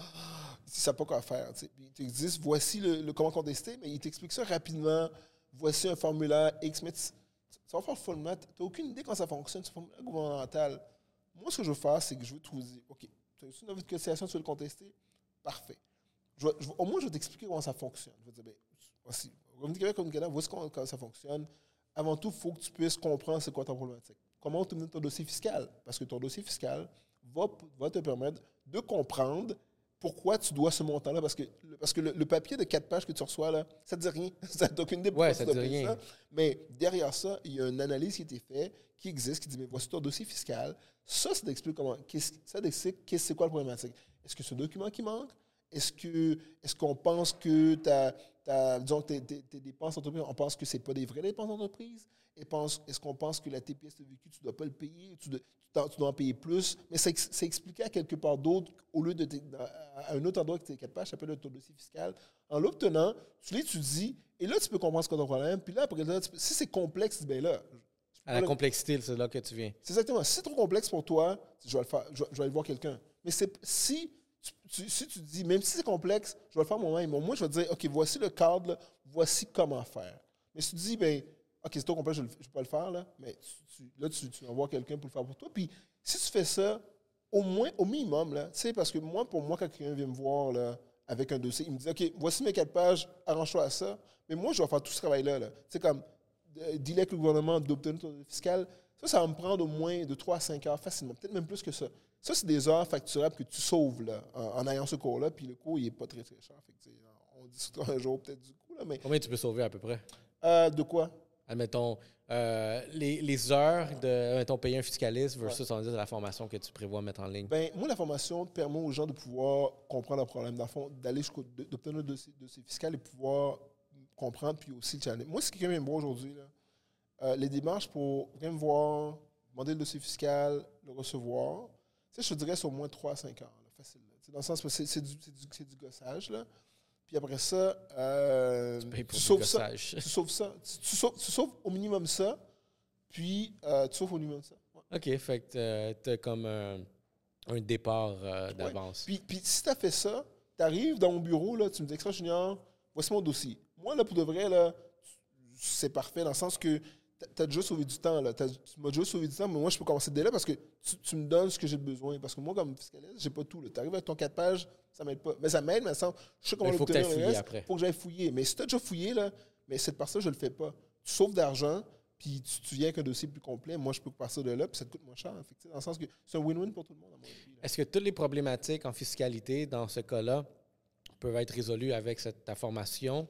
Ils ne savent pas quoi faire. tu sais. Puis ils te disent voici le, comment contester, mais ils t'expliquent ça rapidement. Voici un formulaire X. Mais tu, vas faire format. Tu n'as aucune idée comment ça fonctionne, ce formulaire gouvernemental. Moi, ce que je veux faire, c'est que je veux te dire OK, tu as avis de cotisation, tu veux le contester Parfait. Au moins, je vais t'expliquer comment ça fonctionne. Je vais te dire, ben, voici, Revenu Québec, Revenu Canada, voici comment, ça fonctionne. Avant tout, il faut que tu puisses comprendre c'est quoi ta problématique. Comment obtenir ton dossier fiscal? Parce que ton dossier fiscal va te permettre de comprendre pourquoi tu dois ce montant-là? Parce que, parce que le, papier de quatre pages que tu reçois, là, ça ne dit rien. (laughs) ça n'a aucune idée ouais, ça dit rien. Mais derrière ça, il y a une analyse qui a été faite, qui existe, qui dit, mais voici ton dossier fiscal. Ça, ça t'explique comment, ça t'explique c'est quoi le problématique? Est-ce que c'est un document qui manque? Est-ce que est-ce qu'on pense que ta, disons, tes, tes, dépenses d'entreprise, on pense que ce pas des vraies dépenses d'entreprise? Est-ce qu'on pense que la TPS de vécu, tu ne dois pas le payer, tu, dois, tu dois en payer plus? Mais c'est expliqué à quelque part d'autre, au lieu de à un autre endroit que tu es capable, ça s'appelle ton dossier fiscal. En l'obtenant, tu l'étudies, et là, tu peux comprendre ce qu'est ton problème. Puis là, après, si c'est complexe, bien là. À la complexité, c'est là que tu viens. C'est exactement. Si c'est trop complexe pour toi, je vais, le faire, je vais aller voir quelqu'un. Mais si si tu dis, même si c'est complexe, je vais le faire moi-même. Moi, je vais te dire, OK, voici le cadre, voici comment faire. Mais si tu dis, ben, OK, c'est trop complexe, je ne peux pas le faire, là, mais là, tu, tu voir quelqu'un pour le faire pour toi. Puis, si tu fais ça, au moins, au minimum, tu sais, parce que moi, pour moi, quand quelqu'un vient me voir, là, avec un dossier, il me dit, OK, voici mes quatre pages, arrange-toi à ça. Mais moi, je vais faire tout ce travail-là. Là. Tu sais, comme, euh, dis-le avec le gouvernement d'obtenir ton fiscal, ça, ça va me prendre au moins de 3 à 5 heures facilement, peut-être même plus que ça. Ça, c'est des heures facturables que tu sauves là, en, ayant ce cours-là, puis le cours, il n'est pas très, très cher. Fait on discutera un jour peut-être du coût. Là, mais... Combien tu peux sauver à peu près? Euh, de quoi? Admettons, euh, les, les, heures de mettons, payer un fiscaliste versus on dit, la formation que tu prévois mettre en ligne. Ben, moi, la formation permet aux gens de pouvoir comprendre un problème, d'aller jusqu'au d'obtenir un dossier, dossier, fiscal et pouvoir comprendre, puis aussi le challenge. Moi, ce qui est quand même aujourd'hui, euh, les démarches pour me voir, demander le dossier fiscal, le recevoir, sais, je te dirais, c'est au moins 3 à 5 heures, facile. Dans le sens c'est du, du, du, gossage. Là. Puis après ça, euh, tu, sauves ça, tu sauves ça. Tu, sauves, au minimum ça, puis euh, tu sauves au minimum ça. OK, fait que tu as comme un, départ euh, d'avance. Puis, puis, si tu as fait ça, tu arrives dans mon bureau, là, tu me dis, Extra Junior, voici mon dossier. Moi, là, pour de vrai, là, c'est parfait dans le sens que tu as déjà sauvé du temps. Là. tu m'as déjà sauvé du temps, mais moi, je peux commencer dès là parce que tu, me donnes ce que j'ai besoin. Parce que moi, comme fiscaliste, j'ai pas tout. Tu arrives avec ton 4 pages, ça m'aide pas. Mais ça m'aide, mais ça, je sais comment Il faut que après. faut que j'aille fouiller. Mais si tu as déjà fouillé, là, mais cette partie-là, je le fais pas. Tu sauves d'argent, puis tu, viens avec un dossier plus complet. Moi, je peux partir de là, puis ça te coûte moins cher. dans le sens que c'est un win-win pour tout le monde. Est-ce que toutes les problématiques en fiscalité, dans ce cas-là, peuvent être résolues avec cette, ta formation?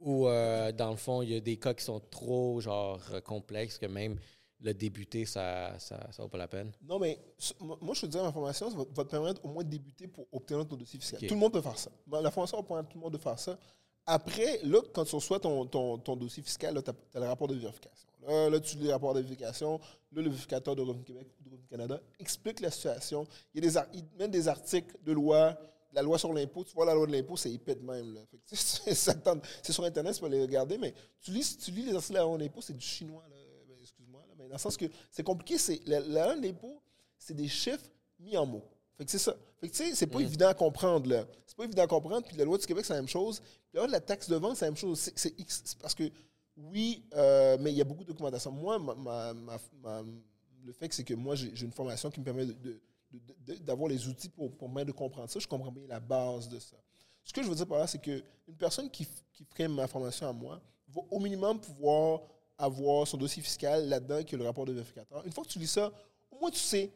Ou euh, dans le fond, il y a des cas qui sont trop genre complexes que même le débuter, ça ne ça, ça vaut pas la peine? Non, mais moi, je te dire, la formation, ça va, te permettre au moins de débuter pour obtenir ton dossier fiscal. Tout le monde peut faire ça. La formation va permettre tout le monde de faire ça. Après, là, quand tu reçois ton, ton, ton dossier fiscal, tu as, le rapport de vérification. Là, là, tu lis le rapport de vérification. Là, le vérificateur de Revenu Québec ou de Revenu Canada explique la situation. Il, y a des, il met des articles de loi la loi sur l'impôt, tu vois la loi de l'impôt, c'est épais de même. (laughs) C'est sur Internet, tu peux les regarder, mais tu lis, tu lis les articles de la loi de l'impôt, c'est du chinois. Ben, excuse-moi. Mais dans le sens que c'est compliqué. La, la loi de l'impôt, c'est des chiffres mis en mots. c'est ça. c'est pas mm. évident à comprendre, là. C'est pas évident à comprendre. Puis la loi du Québec, c'est la même chose. Puis la taxe de vente, c'est la même chose. C'est parce que, oui, euh, mais il y a beaucoup de documentation. Moi, le fait, c'est que moi, j'ai une formation qui me permet de d'avoir les outils pour, pour de comprendre ça. Je comprends bien la base de ça. Ce que je veux dire par là, c'est qu'une personne qui, qui ferait ma formation à moi va au minimum pouvoir avoir son dossier fiscal là-dedans, qui est le rapport de vérificateur. Une fois que tu lis ça, au moins tu sais,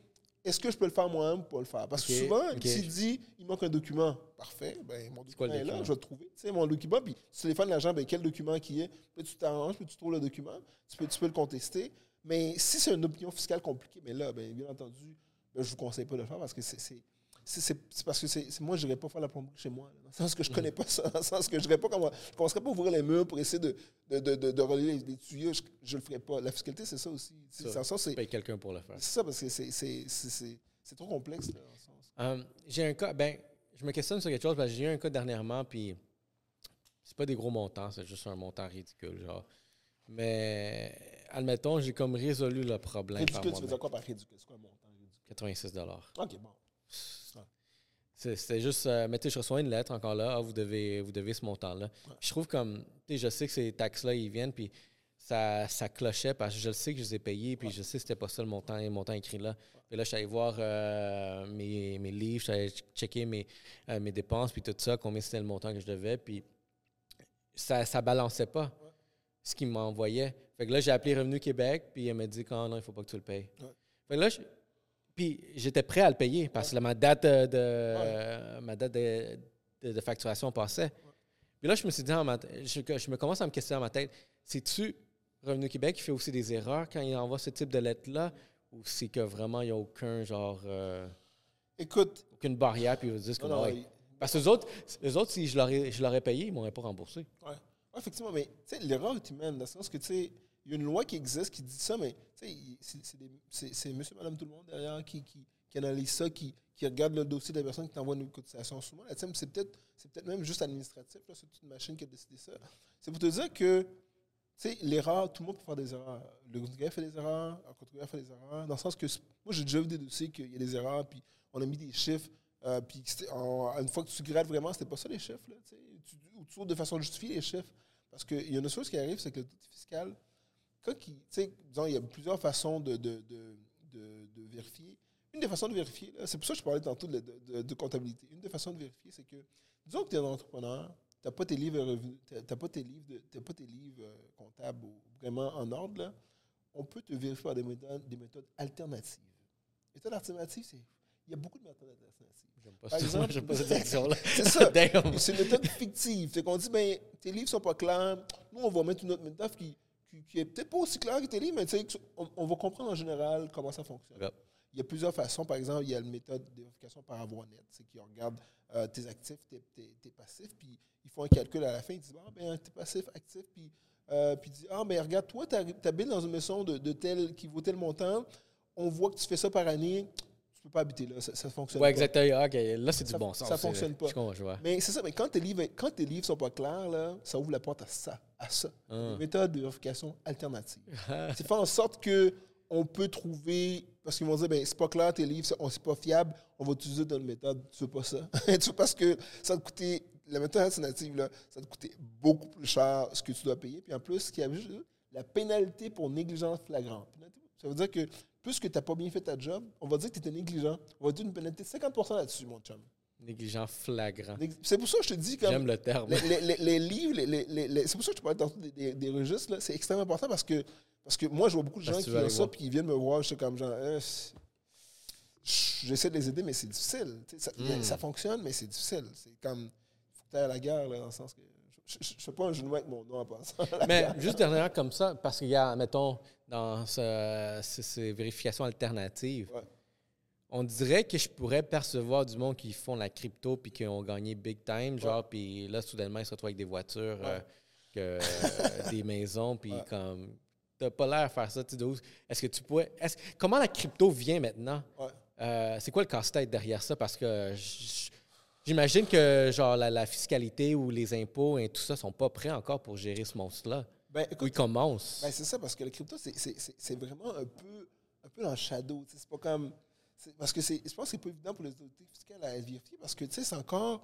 est-ce que je peux le faire moi-même ou pas le faire? Parce que souvent, s'il dit, il manque un document, parfait, ben, mon document est là, je vais le trouver. Tu sais, mon document, puis tu téléphones l'agent, ben, quel document qui est? Puis tu t'arranges, puis tu trouves le document, tu peux, tu peux le contester. Mais si c'est une opinion fiscale compliquée, mais là, ben, bien entendu, ben, je ne vous conseille pas de le faire parce que c'est c'est parce que c'est moi je n'irais pas faire la plomberie chez moi dans le sens que je connais pas ça dans le sens que je ne pas comment je commencerais pas ouvrir les murs pour essayer de de, de, de, relier les, tuyaux je, ne le ferais pas. La fiscalité c'est ça aussi. Ça, ça c'est quelqu'un pour le faire. C'est ça parce que c'est trop complexe euh, j'ai un cas ben je me questionne sur quelque chose parce que j'ai eu un cas dernièrement puis c'est pas des gros montants c'est juste un montant ridicule genre. Mais admettons j'ai comme résolu le problème ridicule tu veux dire quoi par ridicule? C'est quoi 86 OK, bon. C'était juste, euh, mettez, je reçois une lettre encore là, ah, vous, devez, vous devez ce montant-là. Je trouve comme, tu sais, je sais que ces taxes-là, ils viennent, puis ça, ça clochait parce que je le sais que je les ai payés, puis je sais que c'était pas ça le montant, le montant écrit là. Puis là, je suis allé voir euh, mes, mes, livres, je suis allé checker mes, euh, mes dépenses, puis tout ça, combien c'était le montant que je devais, puis ça, ça balançait pas ce qu'il m'envoyait. Fait que là, j'ai appelé Revenu Québec, puis il m'a dit, oh, non, il faut pas que tu le payes. Fait que là, Puis j'étais prêt à le payer parce que ma date de, de- ma date de, de- de facturation passait. Puis là, je me suis dit, dans ma tête- je, je me commence à me questionner dans ma tête, c'est-tu Revenu Québec qui fait aussi des erreurs quand il envoie ce type de lettre-là ou c'est que vraiment il n'y a aucun genre, euh, Écoute, aucune barrière puis ils disent que non, Parce que les autres, autres, si je l'aurais payé, ils ne m'auraient pas remboursé. Ouais. Ouais, effectivement, mais tu sais, l'erreur humaine, dans le sens que, tu sais, y a une loi qui existe qui dit ça, mais il- c'est- des- monsieur, madame, tout le monde derrière qui, qui, qui analyse ça, qui, qui regarde le dossier de la personne qui t'envoie une cotisation. Souvent, sais, c'est peut-être peut-être même juste administratif, c'est une machine qui a décidé ça. C'est pour te dire que, l'erreur, tout le monde peut faire des erreurs. Le contribuable fait des erreurs, un contribuable fait des erreurs, dans le sens que, moi, j'ai déjà vu des dossiers qu'il y a des erreurs, puis on a mis des chiffres, euh, puis une fois que tu grades vraiment, c'était pas ça les chiffres, là, tu ou tu de façon justifiée les chiffres. Parce qu'il y a une chose qui arrive, c'est que le taux fiscal, quand il, disons, il y a plusieurs façons de, de, de, de- de vérifier. Une des façons de vérifier, c'est pour ça que je parlais tantôt de, de- de- de comptabilité. Une des façons de vérifier, c'est que, disons que tu es un entrepreneur, tu n'as pas tes livres, t'as- pas tes livres, de- t'as pas tes livres comptables vraiment en ordre, là, on peut te vérifier par des méthodes, des méthodes alternatives. Méthodes alternatives, c'est. Il y a beaucoup de méthodes alternatives. J'aime pas Par (laughs) exemple- pas cette action-là. (laughs) C'est ça. C'est une méthode fictive. C'est qu'on dit, ben, tes livres sont pas clairs. Nous, on va mettre une autre méthode qui, qui, qui est peut-être pas aussi claire que tes livres, mais tu sais, on, on va comprendre en général comment ça fonctionne. Yep. Il y a plusieurs façons. Par exemple, il y a la méthode de vérification par avoir net. C'est qu'ils regardent euh, tes actifs, tes, tes- tes passifs, puis ils font un calcul à la fin. Ils disent, ah, ben, tes passifs, actifs, puis, euh, puis ils disent, ah, ben, regarde, toi, tu habites dans une maison de, de tel, qui vaut tel montant. On voit que tu fais ça par année. Tu peux pas habiter là. Ça, ça fonctionne Ouais, pas. exactement. OK, là, c'est du Ça- bon sens. ça c'est- fonctionne pas. Je comprends, je vois. Mais c'est ça, mais quand tes livres quand tes livres sont pas clairs, là, ça ouvre la porte à ça, à ça. Ah. Une méthode de vérification alternative. (laughs) c'est faire en sorte que on peut trouver parce qu'ils vont dire ben c'est pas clair tes livres, c'est pas fiable, on va utiliser notre méthode. Tu veux pas ça? (laughs) Tu veux parce que ça va te coûter la méthode alternative là, ça va te coûter beaucoup plus cher ce que tu dois payer. Puis en plus, ce qui a juste la pénalité pour négligence flagrante. Ça veut dire que puisque tu n'as pas bien fait ta job, on va dire que tu étais négligent. On va dire une pénalité de 50% là-dessus, mon chum. Négligent flagrant. C'est pour ça que je te dis comme J'aime le terme. les, les- les- les livres, les- c'est pour ça que je parlais tantôt des, des- des registres, c'est extrêmement important parce que, parce que moi, je vois beaucoup de gens qui ont ça puis ils viennent me voir, je suis comme genre, euh, j'essaie de les aider, mais c'est difficile. Ça, Mm. ça fonctionne, mais c'est difficile. C'est comme, faut que à la guerre, là, dans le sens que, je ne fais pas un genou avec mon nom en passant. Mais juste dernièrement, comme ça, parce qu'il y a, mettons, dans ce- ce- ces vérifications alternatives, Ouais. On dirait que je pourrais percevoir du monde qui font la crypto puis qui ont gagné big time, genre, puis là, soudainement, ils se retrouvent avec des voitures, euh, que, euh, des maisons, puis Ouais. comme. T'as pas l'air de faire ça, tu sais, Est-ce que tu pourrais. est-ce- comment la crypto vient maintenant? Euh, c'est quoi le casse-tête derrière ça? Parce que j'imagine que genre la, la fiscalité ou les impôts et tout ça sont pas prêts encore pour gérer ce monstre-là. Ben, Où ils commencent. Ben, c'est ça, parce que le crypto, c'est- c'est c'est- c'est vraiment un peu, un peu dans le shadow. C'est pas comme. C'est- Parce que c'est- je pense que c'est pas évident pour les autorités fiscales à vérifier parce que c'est encore,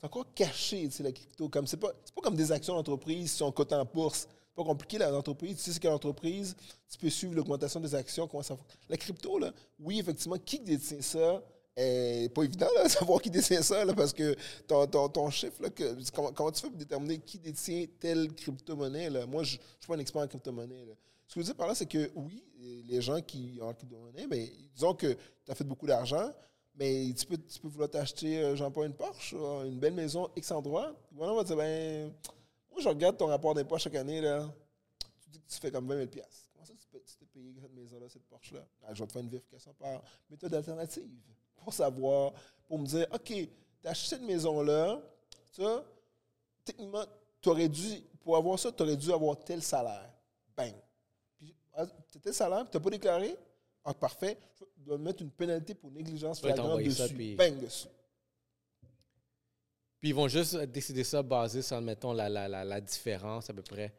c'est caché, la crypto. Comme, c'est, pas, c'est pas comme des actions d'entreprise qui sont cotées en bourse. C'est pas compliqué, l'entreprise. Tu sais, c'est quelle entreprise, tu peux suivre l'augmentation des actions, comment ça. La crypto, là, oui, effectivement, qui détient ça, est pas évident (laughs) de savoir qui détient ça, là, parce que ton, ton, ton chiffre, là, que, comment, comment tu fais pour déterminer qui détient telle crypto-monnaie? Moi, je ne suis pas un expert en crypto-monnaie. Ce que je veux dire par là, c'est que oui, les gens qui ont en crypto-monnaie, ben, disons que tu as fait beaucoup d'argent, mais tu peux, tu peux vouloir t'acheter, euh, j'en pas une Porsche, euh, une belle maison X endroit. Voilà, on va te dire, ben, moi, je regarde ton rapport d'impôt chaque année, là. Tu dis que tu fais comme 20 000 Comment ça, tu peux- t'es payé cette maison-là, cette Porsche-là? Ah, je vais te faire une vérification par méthode alternative pour savoir, pour me dire, OK, tu as acheté cette maison-là, ça, techniquement, tu aurais dû, pour avoir ça, tu aurais dû avoir tel salaire. Bang. Ah, t'as tel salaire, tu n'as pas déclaré? Ah, parfait. Je dois mettre une pénalité pour négligence flagrante t'envoyer ça, dessus. puis- dessus. Puis ils vont juste décider ça basé sur, mettons, la, la, la, la différence à peu près.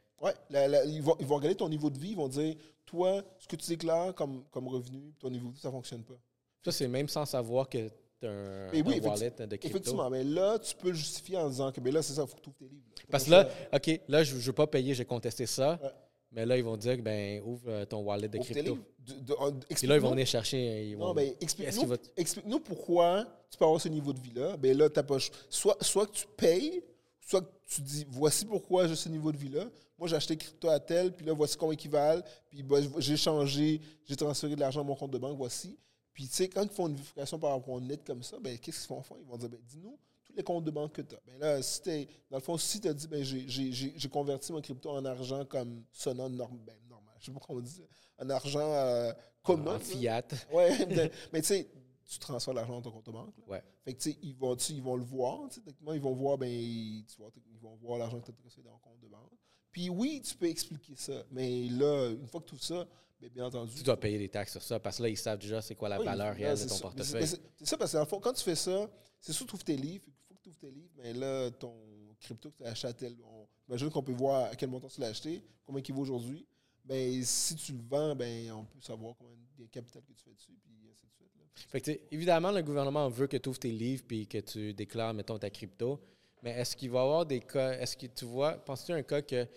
La- ils, vont, ils vont regarder ton niveau de vie, ils vont dire, toi, ce que tu déclares comme, comme revenu, ton niveau de vie, ça ne fonctionne pas. Ça, c'est même sans savoir que tu as un, Mais oui, un effecti- wallet de crypto. Effectivement, mais là, tu peux le justifier en disant que ben là, c'est ça, il faut que tu ouvres tes livres. là. Parce que là, OK, là, je ne veux pas payer, j'ai contesté ça. Ouais. Mais là, ils vont dire que, ben, ouvre euh, ton wallet de crypto. De- Puis là, ils vont venir chercher. Ils vont... Non, ben, explique-nous va- pourquoi tu peux avoir ce niveau de vie-là. Ben là, le choix. soit, soit que tu payes, soit que tu dis voici pourquoi j'ai ce niveau de vie-là. Moi, j'ai acheté crypto à tel, puis là, voici combien équivalent. Puis ben, j'ai changé, j'ai transféré de l'argent à mon compte de banque, voici. Puis, tu sais, quand ils font une vérification par rapport au net comme ça, ben, qu'est-ce qu'ils vont faire? Ils vont dire, ben, dis-nous tous les comptes de banque que tu as. Ben là, si t'es- dans le fond, si tu as dit, ben, j'ai- converti mon crypto en argent comme sonnant norm, ben, normal, je sais pas comment on dit, en argent euh, commun. En fiat. (laughs) Ouais, de- mais tu sais, tu transfères l'argent dans ton compte de banque. là. Ouais. Fait que, tu sais, ils vont, tu sais, ils vont le voir. Techniquement, ils vont voir, ben, tu vois, ils vont voir l'argent que tu as transféré dans ton compte de banque. Puis oui, tu peux expliquer ça. Mais là, une fois que tout ça, ben, bien entendu. Tu dois payer des taxes sur ça parce que là, ils savent déjà c'est quoi la Oui, valeur réelle de ton ça. Mais portefeuille. mais C'est ça, parce que dans le fond, quand tu fais ça, c'est sûr que tu ouvres tes livres. Il faut que tu ouvres tes livres. Mais là, ton crypto que tu as acheté à tel. on- imagine qu'on peut voir à quel montant tu l'as acheté, combien il vaut aujourd'hui. Ben, si tu le vends, ben, on peut savoir combien de capital que tu fais dessus, puis ainsi de suite. là. Fait que, évidemment, le gouvernement veut que tu ouvres tes livres puis que tu déclares, mettons, ta crypto. Mais est-ce qu'il va y avoir des cas, est-ce que tu vois, penses-tu un cas que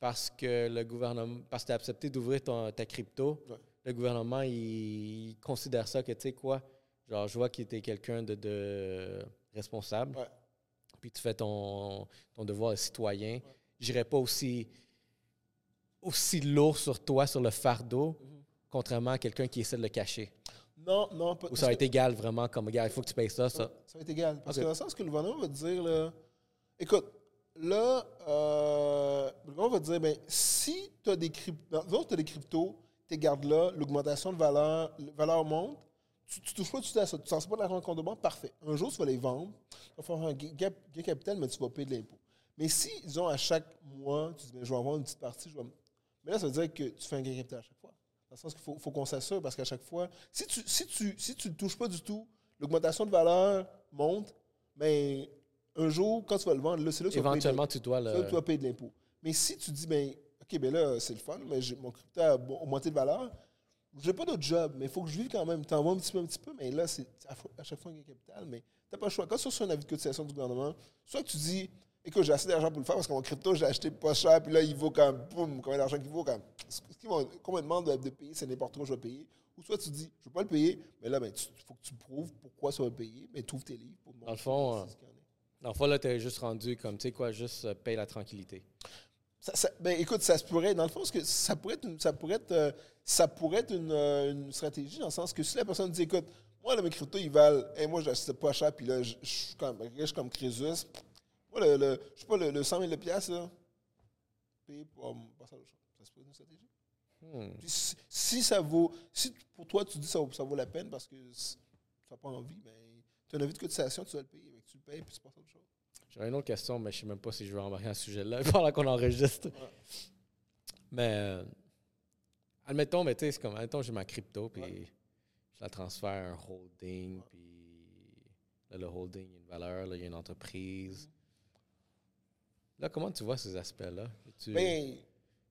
parce que le gouvernement, parce que tu as accepté d'ouvrir ta crypto, Ouais. le gouvernement, il, considère ça que, tu sais quoi, genre, je vois qu'il était quelqu'un de, de responsable, Ouais. puis tu fais ton, ton devoir de citoyen. J'irais pas aussi, aussi lourd sur toi, sur le fardeau, contrairement à quelqu'un qui essaie de le cacher. Non, non, pas Ou ça va être égal vraiment comme gars, il faut que tu payes ça, ça. Ça va être égal. Parce que dans le sens que le gouvernement va te dire, là, écoute, là, euh, gouvernement va dire, ben, si tu as des cryptos, tu as des cryptos, tu gardes là, l'augmentation de valeur, la valeur monte, tu, tu touches pas tout à ça, tu ne sens pas de l'argent compte de banque, parfait. Un jour, tu vas les vendre, tu vas faire un gain capital, mais tu vas payer de l'impôt. Mais si, disons, à chaque mois, tu dis, ben, je vais avoir une petite partie, je vais... mais là, ça veut dire que tu fais un gain capital à chaque fois. Dans le sens qu'il faut, faut qu'on s'assure, parce qu'à chaque fois, si tu si tu, si tu ne touches pas du tout, l'augmentation de valeur monte, mais un jour, quand tu vas le vendre, là, c'est là que tu Éventuellement, dois le. tu payer de l'impôt. Mais si tu dis, ben, OK, ben là, c'est le fun, mais mon crypto a augmenté de valeur, j'ai pas d'autre job, mais il faut que je vive quand même. Tu envoies un petit peu, un petit peu, mais là, c'est à, chaque fois un gain capital, mais tu pas le choix. Quand tu reçois un avis de cotisation du gouvernement, soit tu dis, écoute, j'ai assez d'argent pour le faire parce que mon crypto, j'ai acheté pas cher, puis là, il vaut comme, boum, combien d'argent qu'il vaut, comme, ce qu'ils vont- combien de demande de, de payer, c'est n'importe quoi, je vais payer. Ou soit tu dis, je veux pas le payer, mais là, ben, il faut que tu prouves pourquoi ça va payer, mais tu ouvres tes livres pour Dans le fond, Dans le fond, là, tu es juste rendu comme, tu sais quoi, juste euh, paye la tranquillité. Ça- ça- ben, écoute, ça se pourrait, dans le fond, que ça pourrait être une, ça pourrait être, euh, ça pourrait être une, euh, une stratégie dans le sens que si la personne dit, écoute, moi, là, mes cryptos, ils valent, et moi, j'achète pas cher, puis là, je je suis comme riche comme Crésus. Moi, le, le- je sais pas, le, le 100 000 piastres, là, pour passer à l'autre chose. Ça se pourrait être une stratégie. Hmm. Si, si ça vaut, si pour toi, tu dis que ça, vaut- ça vaut la peine parce que tu n'as pas envie, ben, tu as une avis de cotisation, tu dois le payer. Fait que Tu le payes, puis tu passes à autre chose. J'aurais une autre question, mais je sais même pas si je veux embarquer à ce sujet-là pendant qu'on enregistre. Mais, euh, admettons, mais tu sais, c'est comme, admettons, j'ai ma crypto, puis Ouais. je la transfère à un holding, puis là, le holding, il y a une valeur, là, il y a une entreprise. Là, comment tu vois ces aspects-là? Tu- Ben,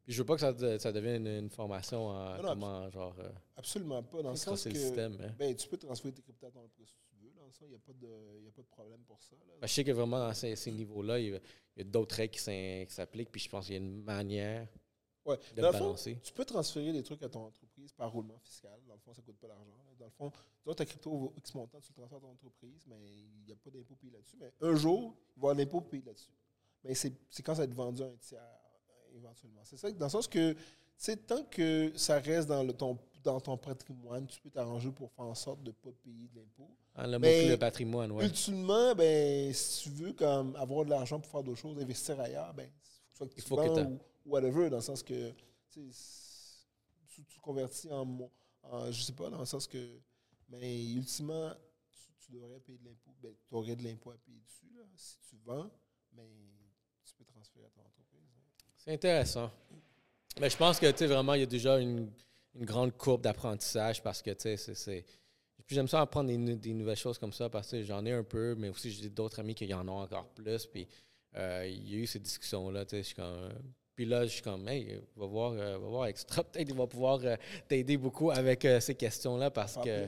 Puis je veux pas que ça, de- ça devienne une, une formation en Non, comment, genre, euh, absolument pas. Dans le sens que, le système. hein. Ben, tu peux transférer tes cryptos à ton entreprise ça, il n'y a, pas de- y a pas de problème pour ça. là. Ben, je sais que vraiment, à ces, ces niveaux-là, il y a, d'autres règles qui s'appliquent, puis je pense qu'il y a une manière Ouais. de Dans le le fond, balancer. tu peux transférer des trucs à ton entreprise par roulement fiscal. Dans le fond, ça ne coûte pas d'argent. Dans le fond, disons, ta crypto vaut X montant, tu le transfères à ton entreprise, mais il n'y a pas d'impôt payé là-dessus. Mais un jour, il va y avoir l'impôt payé là-dessus. Mais c'est c'est quand ça va être vendu à un tiers, euh, éventuellement. C'est ça, dans le sens que, tu sais, tant que ça reste dans, le, ton, dans ton patrimoine, tu peux t'arranger pour faire en sorte de ne pas payer de l'impôt. Ah, le Mais- mot le patrimoine, ouais. Ultimement, ben, si tu veux comme, avoir de l'argent pour faire d'autres choses, investir ailleurs, ben, faut que Il tu faut que ou ou whatever, dans le sens que tu, sais, tu, convertis en, en, je sais pas, dans le sens que, mais ultimement, tu, tu devrais payer de l'impôt. Ben, tu aurais de l'impôt à payer dessus, là, si tu vends, mais tu peux transférer à ton entreprise. C'est intéressant. Mais je pense que, tu sais, vraiment, il y a déjà une, une grande courbe d'apprentissage parce que, tu sais, c'est- j'aime ça apprendre des, nou- des nouvelles choses comme ça parce que j'en ai un peu, mais aussi j'ai d'autres amis qui en ont encore plus. Puis euh, il y a eu ces discussions-là, tu sais, je suis comme... Puis là, je suis comme, hey, va voir, euh, va voir Extra, (laughs) peut-être il va pouvoir euh, t'aider beaucoup avec ces questions-là parce que...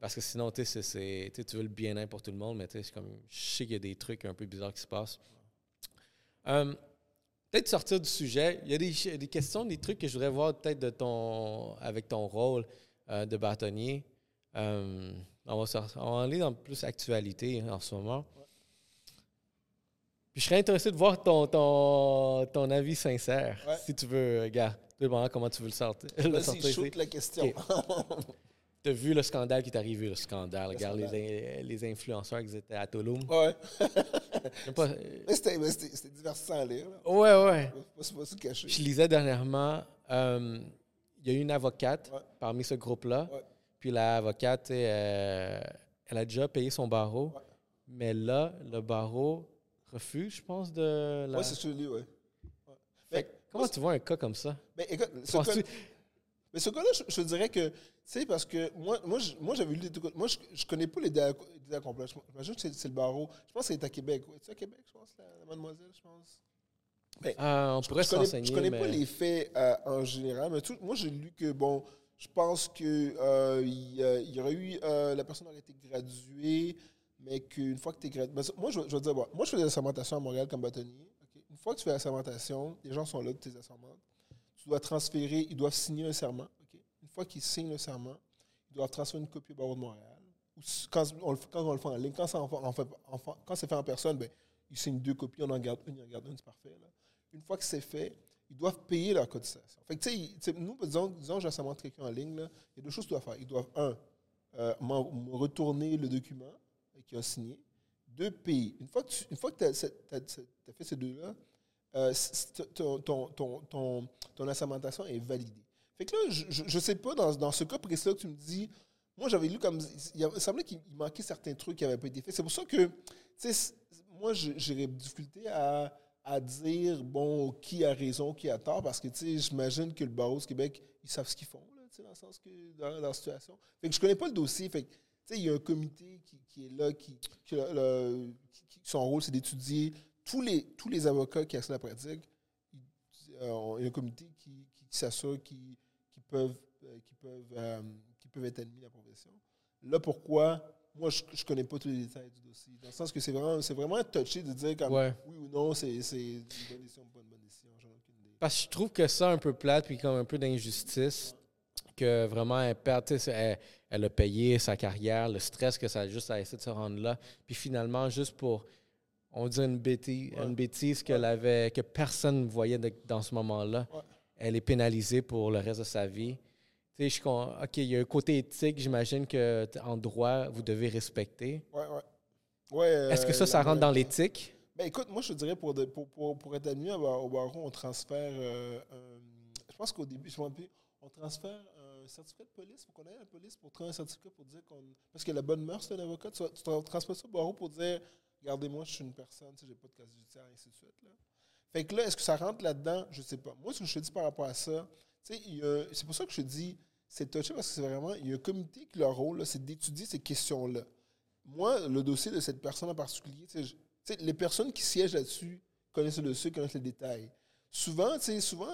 Parce que sinon, tu sais, tu veux le bien-être pour tout le monde, mais tu sais, je sais qu'il y a des trucs un peu bizarres qui se passent. Euh, peut-être sortir du sujet. Il y a des, questions, des trucs que je voudrais voir peut-être de ton, avec ton rôle euh, de bâtonnier. Euh, on, va sor- on va aller dans plus actualité en ce moment. Puis je serais intéressé de voir ton, ton, ton avis sincère, Ouais. si tu veux, gars. Tout dépendant comment tu veux le sortir. Vas-y, shoot la question. (laughs) T'as vu le scandale qui est arrivé, le scandale. Le Regarde scandale. Les, les influenceurs qui étaient à Tulum. Ouais. (laughs) Pas- Mais c'était divertissant à lire. Là. Ouais, ouais. Pas- se cacher. Je lisais dernièrement, euh, il y a eu une avocate Ouais. parmi ce groupe-là. Ouais. Puis l'avocate, euh, elle a déjà payé son barreau. Ouais. Mais là, le barreau refuse, je pense, de la. Ouais, c'est celui, ouais. Fait Mais, que comment tu vois un cas comme ça? mais écoute, ce mais ce gars-là, je, je dirais que, tu sais, parce que moi, moi, je- moi j'avais lu des trucs. Moi, je, je connais pas les délais complets. J'imagine que c'est c'est le barreau. Je pense que c'est à Québec. C'est à Québec, je pense, la, la mademoiselle, je pense. Ah, on pourrait je connais, je connais mais... pas les faits euh, en général, mais tout- moi j'ai lu que bon, je pense que euh, il, y aurait eu euh, la personne aurait été graduée, mais qu'une fois que tu es gradué, moi je, je vais dire, bon, moi je fais des assermentations à Montréal comme bâtonnier. Une fois que tu fais l'assermentation, les gens sont là, tu les assermentes. Tu dois transférer, ils doivent signer un serment. Une fois qu'ils signent le serment, ils doivent transférer une copie au barreau de Montréal. Quand, on le, fait- en ligne, quand, ça en fait- quand c'est fait en personne, ben, ils signent deux copies, on en garde une, en gardent une, c'est parfait. une fois que c'est fait, ils doivent payer leur cotisation. Fait que, tu sais, ils- tu sais, nous, disons, disons j'assermente quelqu'un en ligne, il y a deux choses qu'ils doivent faire. Ils doivent, un, euh, me retourner le document euh, qu'ils ont signé. Deux, payer. Une fois que tu as, fait ces deux-là, euh, ton, ton, assermentation est validée. Fait que là, je ne sais pas, dans, dans ce cas précis que tu me dis, moi, j'avais lu comme. Il, semblait qu'il manquait certains trucs qui n'avaient pas été faits. C'est pour ça que, tu sais, moi, je- j'aurais difficulté à, à dire, bon, qui a raison, qui a tort, parce que, tu sais, j'imagine que le barreau du Québec, ils savent ce qu'ils font, tu sais, dans le sens que, dans, la situation. Fait que je connais pas le dossier. Fait que, tu sais, il y a un comité qui, qui est là, qui, qui, le- qui- son rôle, c'est d'étudier tous les, tous les avocats qui accèdent à la pratique. Euh, il y a un comité qui, qui, qui s'assure qu'ils qu'ils peuvent, euh, qu'ils peuvent, euh, qu'ils peuvent être admis à la profession. Là, pourquoi? Moi, je ne connais pas tous les détails du dossier. Dans le sens que c'est vraiment, c'est vraiment touché de dire comme Ouais. oui ou non, c'est c'est une bonne décision ou pas une bonne décision. Parce que je trouve que ça, un peu plate, puis comme un peu d'injustice, que vraiment, elle perd, elle, elle a payé sa carrière, le stress que ça a juste à essayer de se rendre là. Puis finalement, juste pour, on dit une bêtise, Ouais. une bêtise avait, que personne ne voyait de- dans ce moment-là, Ouais. elle est pénalisée pour le reste de sa vie. Tu sais, je con- OK, il y a un côté éthique, j'imagine que en droit, vous devez respecter. Ouais, ouais. Ouais, Est-ce que euh, ça, ça rentre dans l'éthique? Ben écoute, moi je te dirais pour, de- pour, pour, pour être admis au bar- au barreau, on transfère. euh, un- je pense qu'au début, je me rappelle, on transfère un certificat de police. Faut qu'on aille à la police pour trouver un certificat pour dire qu'on. Parce que la bonne mœurs, c'est un avocat. Tu, tu tra- transfères ça au barreau pour dire Regardez-moi, je suis une personne, sais, j'ai pas de casier judiciaire, ainsi de suite. Fait que là, est-ce que ça rentre là-dedans? Je sais pas. Moi, ce que je te dis par rapport à ça, c'est pour ça que je te dis c'est touché parce que c'est vraiment. Il y a un comité qui, leur rôle, c'est d'étudier ces questions-là. Moi, le dossier de cette personne en particulier, je- les personnes qui siègent là-dessus connaissent le dossier, connaissent les détails. Souvent, tu sais, souvent,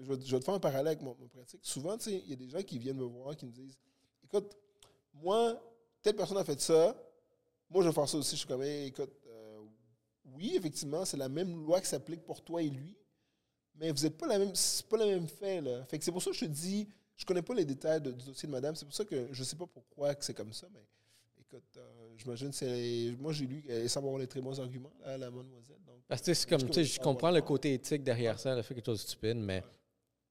je vais, je te faire un parallèle avec mon, mon pratique. Souvent, tu sais, il y a des gens qui viennent me voir, qui me disent Écoute, moi, telle personne a fait ça, moi, je vais faire ça aussi. Je suis comme, Hey, écoute, euh, oui, effectivement, c'est la même loi qui s'applique pour toi et lui, mais vous n'êtes pas la même, c'est pas le même fait, là. Fait que c'est pour ça que je te dis, je connais pas les détails de- du dossier de madame, c'est pour ça que je sais pas pourquoi que c'est comme ça, mais écoute, euh, j'imagine que c'est. Moi, j'ai lu qu'elle semble avoir les très bons arguments, là, la mademoiselle. Donc, Parce que c'est comme, Je tu sais, trouve- je comprends le côté éthique derrière ça, le fait que tu es stupide, mais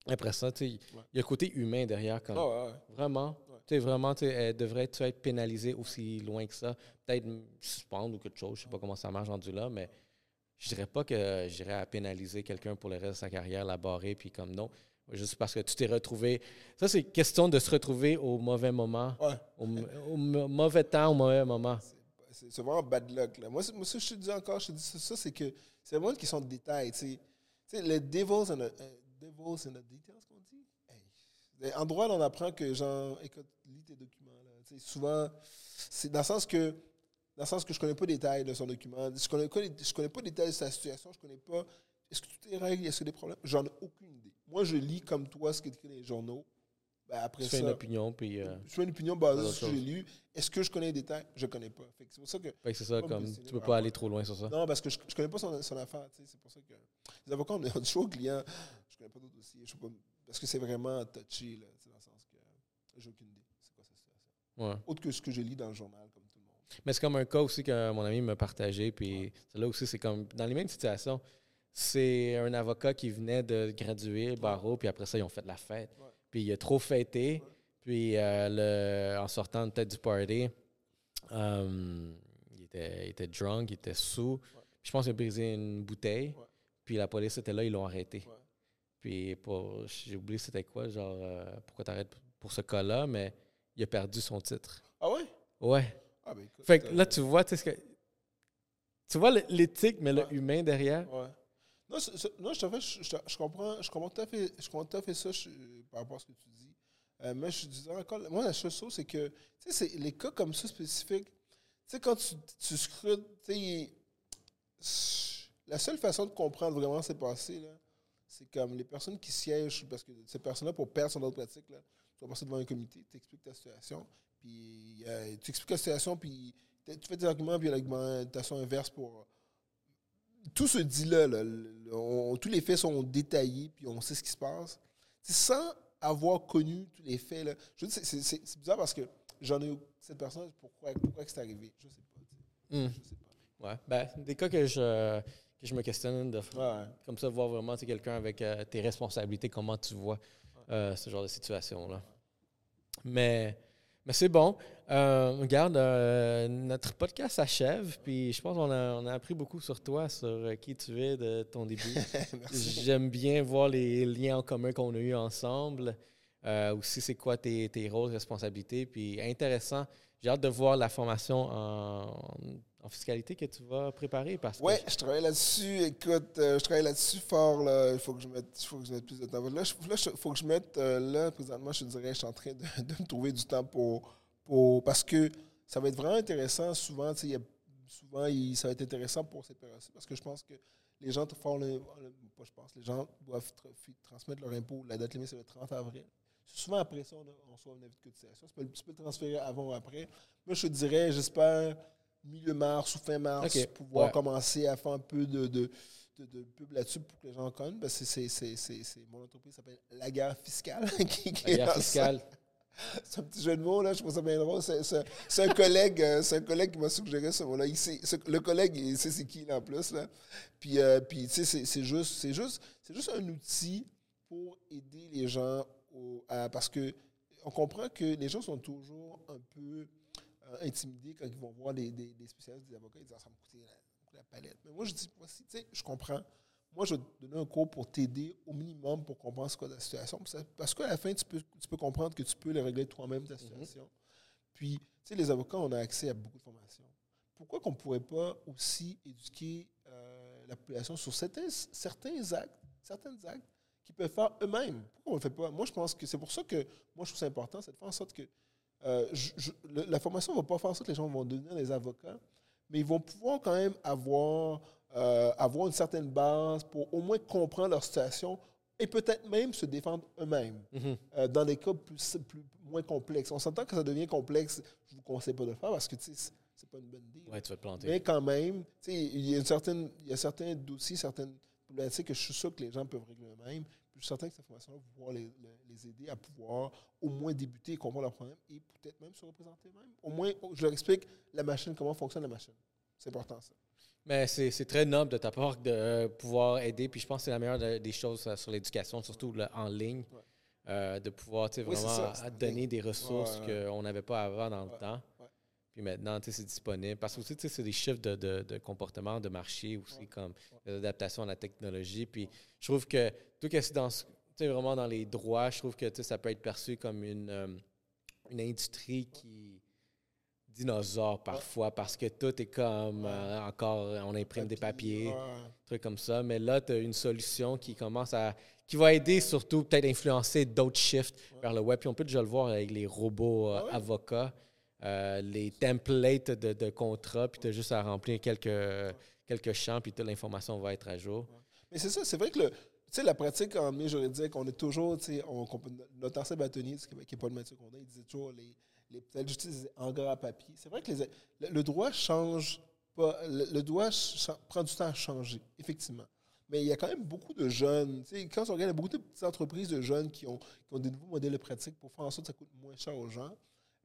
après ça, tu sais, il Ouais. y a le côté humain derrière. Ouais. Vraiment. Sais, vraiment, tu sais, elle devrait tu sais, être pénalisée aussi loin que ça. Peut-être suspendre ou quelque chose. Je sais pas comment ça marche rendu là, mais je dirais pas que j'irais à pénaliser quelqu'un pour le reste de sa carrière, la barrer, puis comme non. Juste parce que tu t'es retrouvé. Ça, c'est question de se retrouver au mauvais moment, Ouais. au, mauvais temps, au mauvais moment. C'est vraiment bad luck. Là. Moi, moi, ça, je te dis encore, je te dis ça, ça, c'est que c'est vraiment une question de détails. Tu sais, les devils in the, euh, devils in the details, qu'on dit. En droit, là, on apprend que, genre, écoute, lis tes documents. Là. Souvent, c'est dans le sens que dans le sens que je connais pas les détails de son document. Je connais, je connais pas les détails de sa situation. Je connais pas. Est-ce que tout est règle? Est-ce a des problèmes? J'en ai aucune idée. Moi, je lis comme toi ce qui est écrit dans les journaux. Ben, après Tu ça, fais une opinion, puis. euh, je fais une opinion basée sur ce que j'ai lu. Est-ce que je connais les détails? Je connais pas. Que c'est pour ça que que c'est ça, comme. Tu peux pas aller trop loin sur ça. non, parce que je, je connais pas son, son affaire. C'est pour ça que les avocats, (laughs) on est chaud aux clients. Je connais pas d'autres dossiers. Je sais pas, parce que c'est vraiment touchy, là, dans le sens que j'ai aucune idée. C'est quoi sa situation? Ouais. Autre que ce que j'ai lu dans le journal, comme tout le monde. Mais c'est comme un cas aussi que mon ami m'a partagé. Puis là aussi, c'est comme dans les mêmes situations. C'est un avocat qui venait de graduer le barreau, puis après ça, ils ont fait la fête. Puis il a trop fêté. Puis euh, le, en sortant de tête du party, euh, il, était, il était drunk, il était sous. Puis je pense qu'il a brisé une bouteille. Puis la police était là, ils l'ont arrêté. Puis pour, j'ai oublié c'était quoi, genre, euh, pourquoi t'arrêtes pour ce cas-là, mais il a perdu son titre. Ah ouais? Ouais. Ah ben écoute. Fait que euh, là, tu vois, tu sais ce que. Tu vois le- l'éthique, mais le Ouais. humain derrière. Ouais. Non, c'est- c'est- non, je, te fais- je, je- je comprends, je comprends tout à fait, je comprends tout à fait ça je- par rapport à ce que tu dis. Euh, mais je disais encore, moi, la chose, c'est que, tu sais, c'est les cas comme ça spécifiques, tu sais, quand tu, tu scrutes, tu sais, la seule façon de comprendre vraiment ce qui s'est passé, là, c'est comme les personnes qui siègent, parce que ces personnes-là, pour perdre son autre pratique, là, tu vas passer devant un comité, tu expliques ta situation, puis euh, tu expliques la situation, puis tu fais des arguments, puis l'argumentation inverse pour tout se dit là, le- tous les faits sont détaillés, puis on sait ce qui se passe. C'est sans avoir connu tous les faits. Là. Je c'est- c'est bizarre parce que j'en ai cette personne, pourquoi, pourquoi c'est arrivé? Je sais pas. Hmm. Je sais pas. Ouais. Ben, des cas que je, que je me questionne, de, Ouais. comme ça, voir vraiment tu sais, quelqu'un avec euh, tes responsabilités, comment tu vois euh, ce genre de situation-là. Mais, mais c'est bon. Euh, regarde, notre podcast s'achève, puis je pense qu'on a, on a appris beaucoup sur toi, sur qui tu es de ton début. (laughs) J'aime bien voir les liens en commun qu'on a eus ensemble. Aussi, c'est quoi tes, tes rôles, responsabilités. Puis intéressant. J'ai hâte de voir la formation en, en fiscalité que tu vas préparer parce que Ouais, je travaille là-dessus. Écoute, euh, je travaille là-dessus fort. Il faut que je mette, faut que je mette plus de temps. Là, il faut que je mette, euh, là, présentement, je dirais, je suis en train de, de me trouver du temps pour, pour. Parce que ça va être vraiment intéressant. Souvent, y souvent il- ça va être intéressant pour cette période-ci parce que je pense que les gens font le, pas je pense, les gens doivent transmettre leur impôt. La date limite, c'est le 30 avril. Souvent, après ça, on, reçoit un avis de cotisation. Tu peux, tu peux le transférer avant ou après. Moi, je te dirais, j'espère, milieu mars ou fin mars, Ok. pouvoir Ouais. commencer à faire un peu de, de, de, de pub là-dessus pour que les gens connaissent. Parce que c'est, c'est, c'est, c'est- mon entreprise s'appelle La Guerre Fiscale. (laughs) qui- qui la guerre fiscale. (laughs) C'est un petit jeu de mots, là, je trouve ça bien drôle. C'est, c'est- c'est un collègue, euh, c'est un collègue qui m'a suggéré ce mot-là. Il sait- ce- le collègue, il sait c'est qui, là, en plus. Là. Puis, euh, puis tu sais, c'est, juste, c'est, juste, c'est juste un outil pour aider les gens au- à- parce que on comprend que les gens sont toujours un peu intimidés quand ils vont voir des, des, des spécialistes, des avocats. Ils disent, Ah, ça me coûte la, palette. Mais moi, je dis, voici, tu sais, je comprends. Moi, je vais te donner un cours pour t'aider au minimum pour comprendre ce qu'est la situation. Parce qu'à la fin, tu peux, tu peux comprendre que tu peux le régler toi-même, ta situation. Puis, tu sais, les avocats, on a accès à beaucoup de formations. Pourquoi qu'on ne pourrait pas aussi éduquer euh, la population sur certains, certains actes, certains actes qu'ils peuvent faire eux-mêmes? Pourquoi on ne le fait pas? Moi, je pense que c'est pour ça que moi, je trouve ça important, c'est de faire en sorte que euh, je- je- le- la formation ne va pas faire sorte que les gens vont devenir des avocats, mais ils vont pouvoir quand même avoir, euh, avoir une certaine base pour au moins comprendre leur situation et peut-être même se défendre eux-mêmes Mhm. euh, dans des cas plus, plus- moins complexes. On s'entend que ça devient complexe, je ne vous conseille pas de le faire parce que c'est- pas une bonne idée. Ouais, tu vas te planter. Mais quand même, il y a une certaine, il y a certains dossiers, certaines problématiques que je suis sûr que les gens peuvent régler eux-mêmes. Suis certain que cette formation-là va pouvoir les, aider à pouvoir au moins débuter et comprendre leurs problèmes et peut-être même se représenter eux-mêmes. Au moins, je leur explique la machine, comment fonctionne la machine. C'est important ça. Mais c'est très noble de ta part de euh, pouvoir aider. Puis je pense que c'est la meilleure de- des choses euh, sur l'éducation, surtout en ligne, Ouais. euh, de pouvoir Oui, vraiment ça, donner des ressources Ouais, ouais. qu'on n'avait pas avant dans le temps. Puis maintenant, c'est disponible. Parce que aussi, c'est des chiffres de, de, de comportement, de marché aussi, comme l'adaptation à la technologie. Puis je trouve que tout ce dans, ce- tu sais, vraiment dans les droits, je trouve que ça peut être perçu comme une, euh, une industrie qui dinosaure parfois parce que tout est comme euh, encore on imprime des papiers Ouais. trucs comme ça. Mais là tu as une solution qui commence à qui va aider surtout peut-être influencer d'autres shifts vers le web. Puis on peut déjà le voir avec les robots euh, Ah ouais? avocats les templates de, de contrats. Puis tu as juste à remplir quelques quelques champs puis toute l'information va être à jour. Mais c'est ça, c'est vrai que le, sais, la pratique en milieu juridique, on est toujours, tu sais, notre ancien bâtonnier, qui n'est pas le métier qu'on a, il disait toujours les, les disait en gras papier. C'est vrai que le, droit change pas, le, droit prend du temps à changer, effectivement. Mais il y a quand même beaucoup de jeunes, tu sais, quand on regarde, il y a beaucoup de petites entreprises de jeunes qui ont, qui ont des nouveaux modèles de pratique pour faire en sorte que ça coûte moins cher aux gens.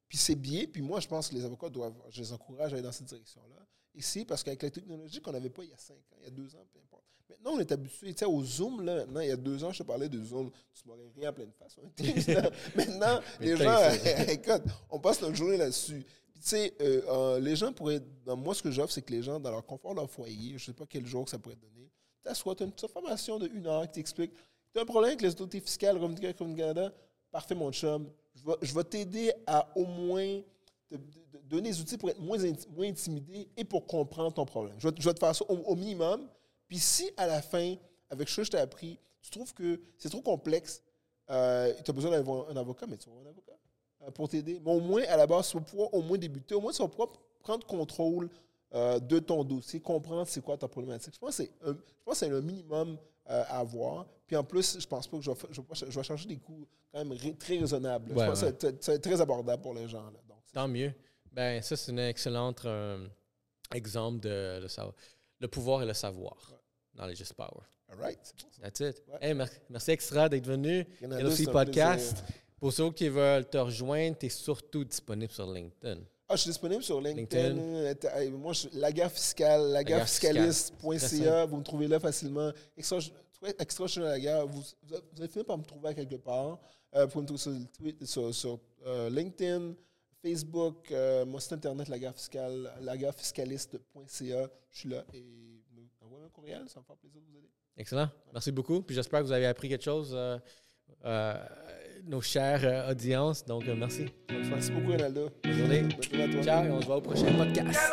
Puis c'est bien, puis moi, je pense que les avocats doivent, je les encourage à aller dans cette direction-là. Ici, parce qu'avec la technologie qu'on n'avait pas il y a cinq ans, il y a deux ans, peu importe. Maintenant, on est habitué tu sais, au Zoom. Là, maintenant, il y a deux ans, je te parlais de Zoom. Tu m'aurais rien en pleine face. hein. (laughs) maintenant, (laughs) les gens, (laughs) écoute, on passe notre journée là-dessus. Tu sais, euh, euh, les gens pourraient. dans- moi, ce que j'offre, c'est que les gens, dans leur confort leur foyer, je ne sais pas quel jour que ça pourrait donner, t'assois, tu as une petite formation de une heure qui t'explique. Tu as un problème avec les autorités fiscales, Québec, Revenu Canada, parfait, mon chum. Je vais, je vais t'aider à au moins te, donner les outils pour être moins, inti- moins intimidé et pour comprendre ton problème. Je vais, te- je vais te faire ça au, au minimum. Puis si à la fin, avec ce que je t'ai appris, tu trouves que c'est trop complexe, euh, tu as besoin d'avoir un avocat, mais tu vas avoir un avocat euh, pour t'aider. Mais au moins, à la base, tu vas pouvoir au moins débuter. Au moins, tu vas pouvoir prendre contrôle euh, de ton dossier, comprendre c'est quoi ta problématique. Je pense que c'est c'est un minimum euh, à avoir. Puis en plus, je pense pas que je vais, fa- je vais, pas ch- je vais charger des coûts quand même ré- très raisonnables. Ouais, je pense ouais. que ça ça être très abordable pour les gens. Là. Donc, c'est- Tant mieux. Ben, ça, c'est un excellent exemple de le, savoir. le pouvoir et le savoir les Just Power. all right, c'est bon, ça. That's it. Ouais. Hey, mer- merci extra d'être venu. Un Podcast. plaisir. Pour ceux qui veulent te rejoindre, tu es surtout disponible sur LinkedIn. Ah, je suis disponible sur LinkedIn. LinkedIn. Euh, Moi, je, la guerre fiscale, la guerre guerre fiscale. Très fiscaliste.ca, vous me trouvez là facilement. Extra, extra je la guerre, vous, vous allez finir par me trouver à quelque part. Euh, vous pouvez me trouver sur, euh, LinkedIn, Facebook, euh, mon site internet, la guerre fiscale, la guerre fiscaliste.ca. Je suis là et un courriel, ça me fait plaisir de vous aider. Excellent. Merci beaucoup. Puis j'espère que vous avez appris quelque chose, euh, euh, nos chères euh, audiences. Donc, euh, merci. Merci beaucoup, Ronaldo. Bonne journée. Bonne journée à toi. Ciao et on se voit au prochain Podcast.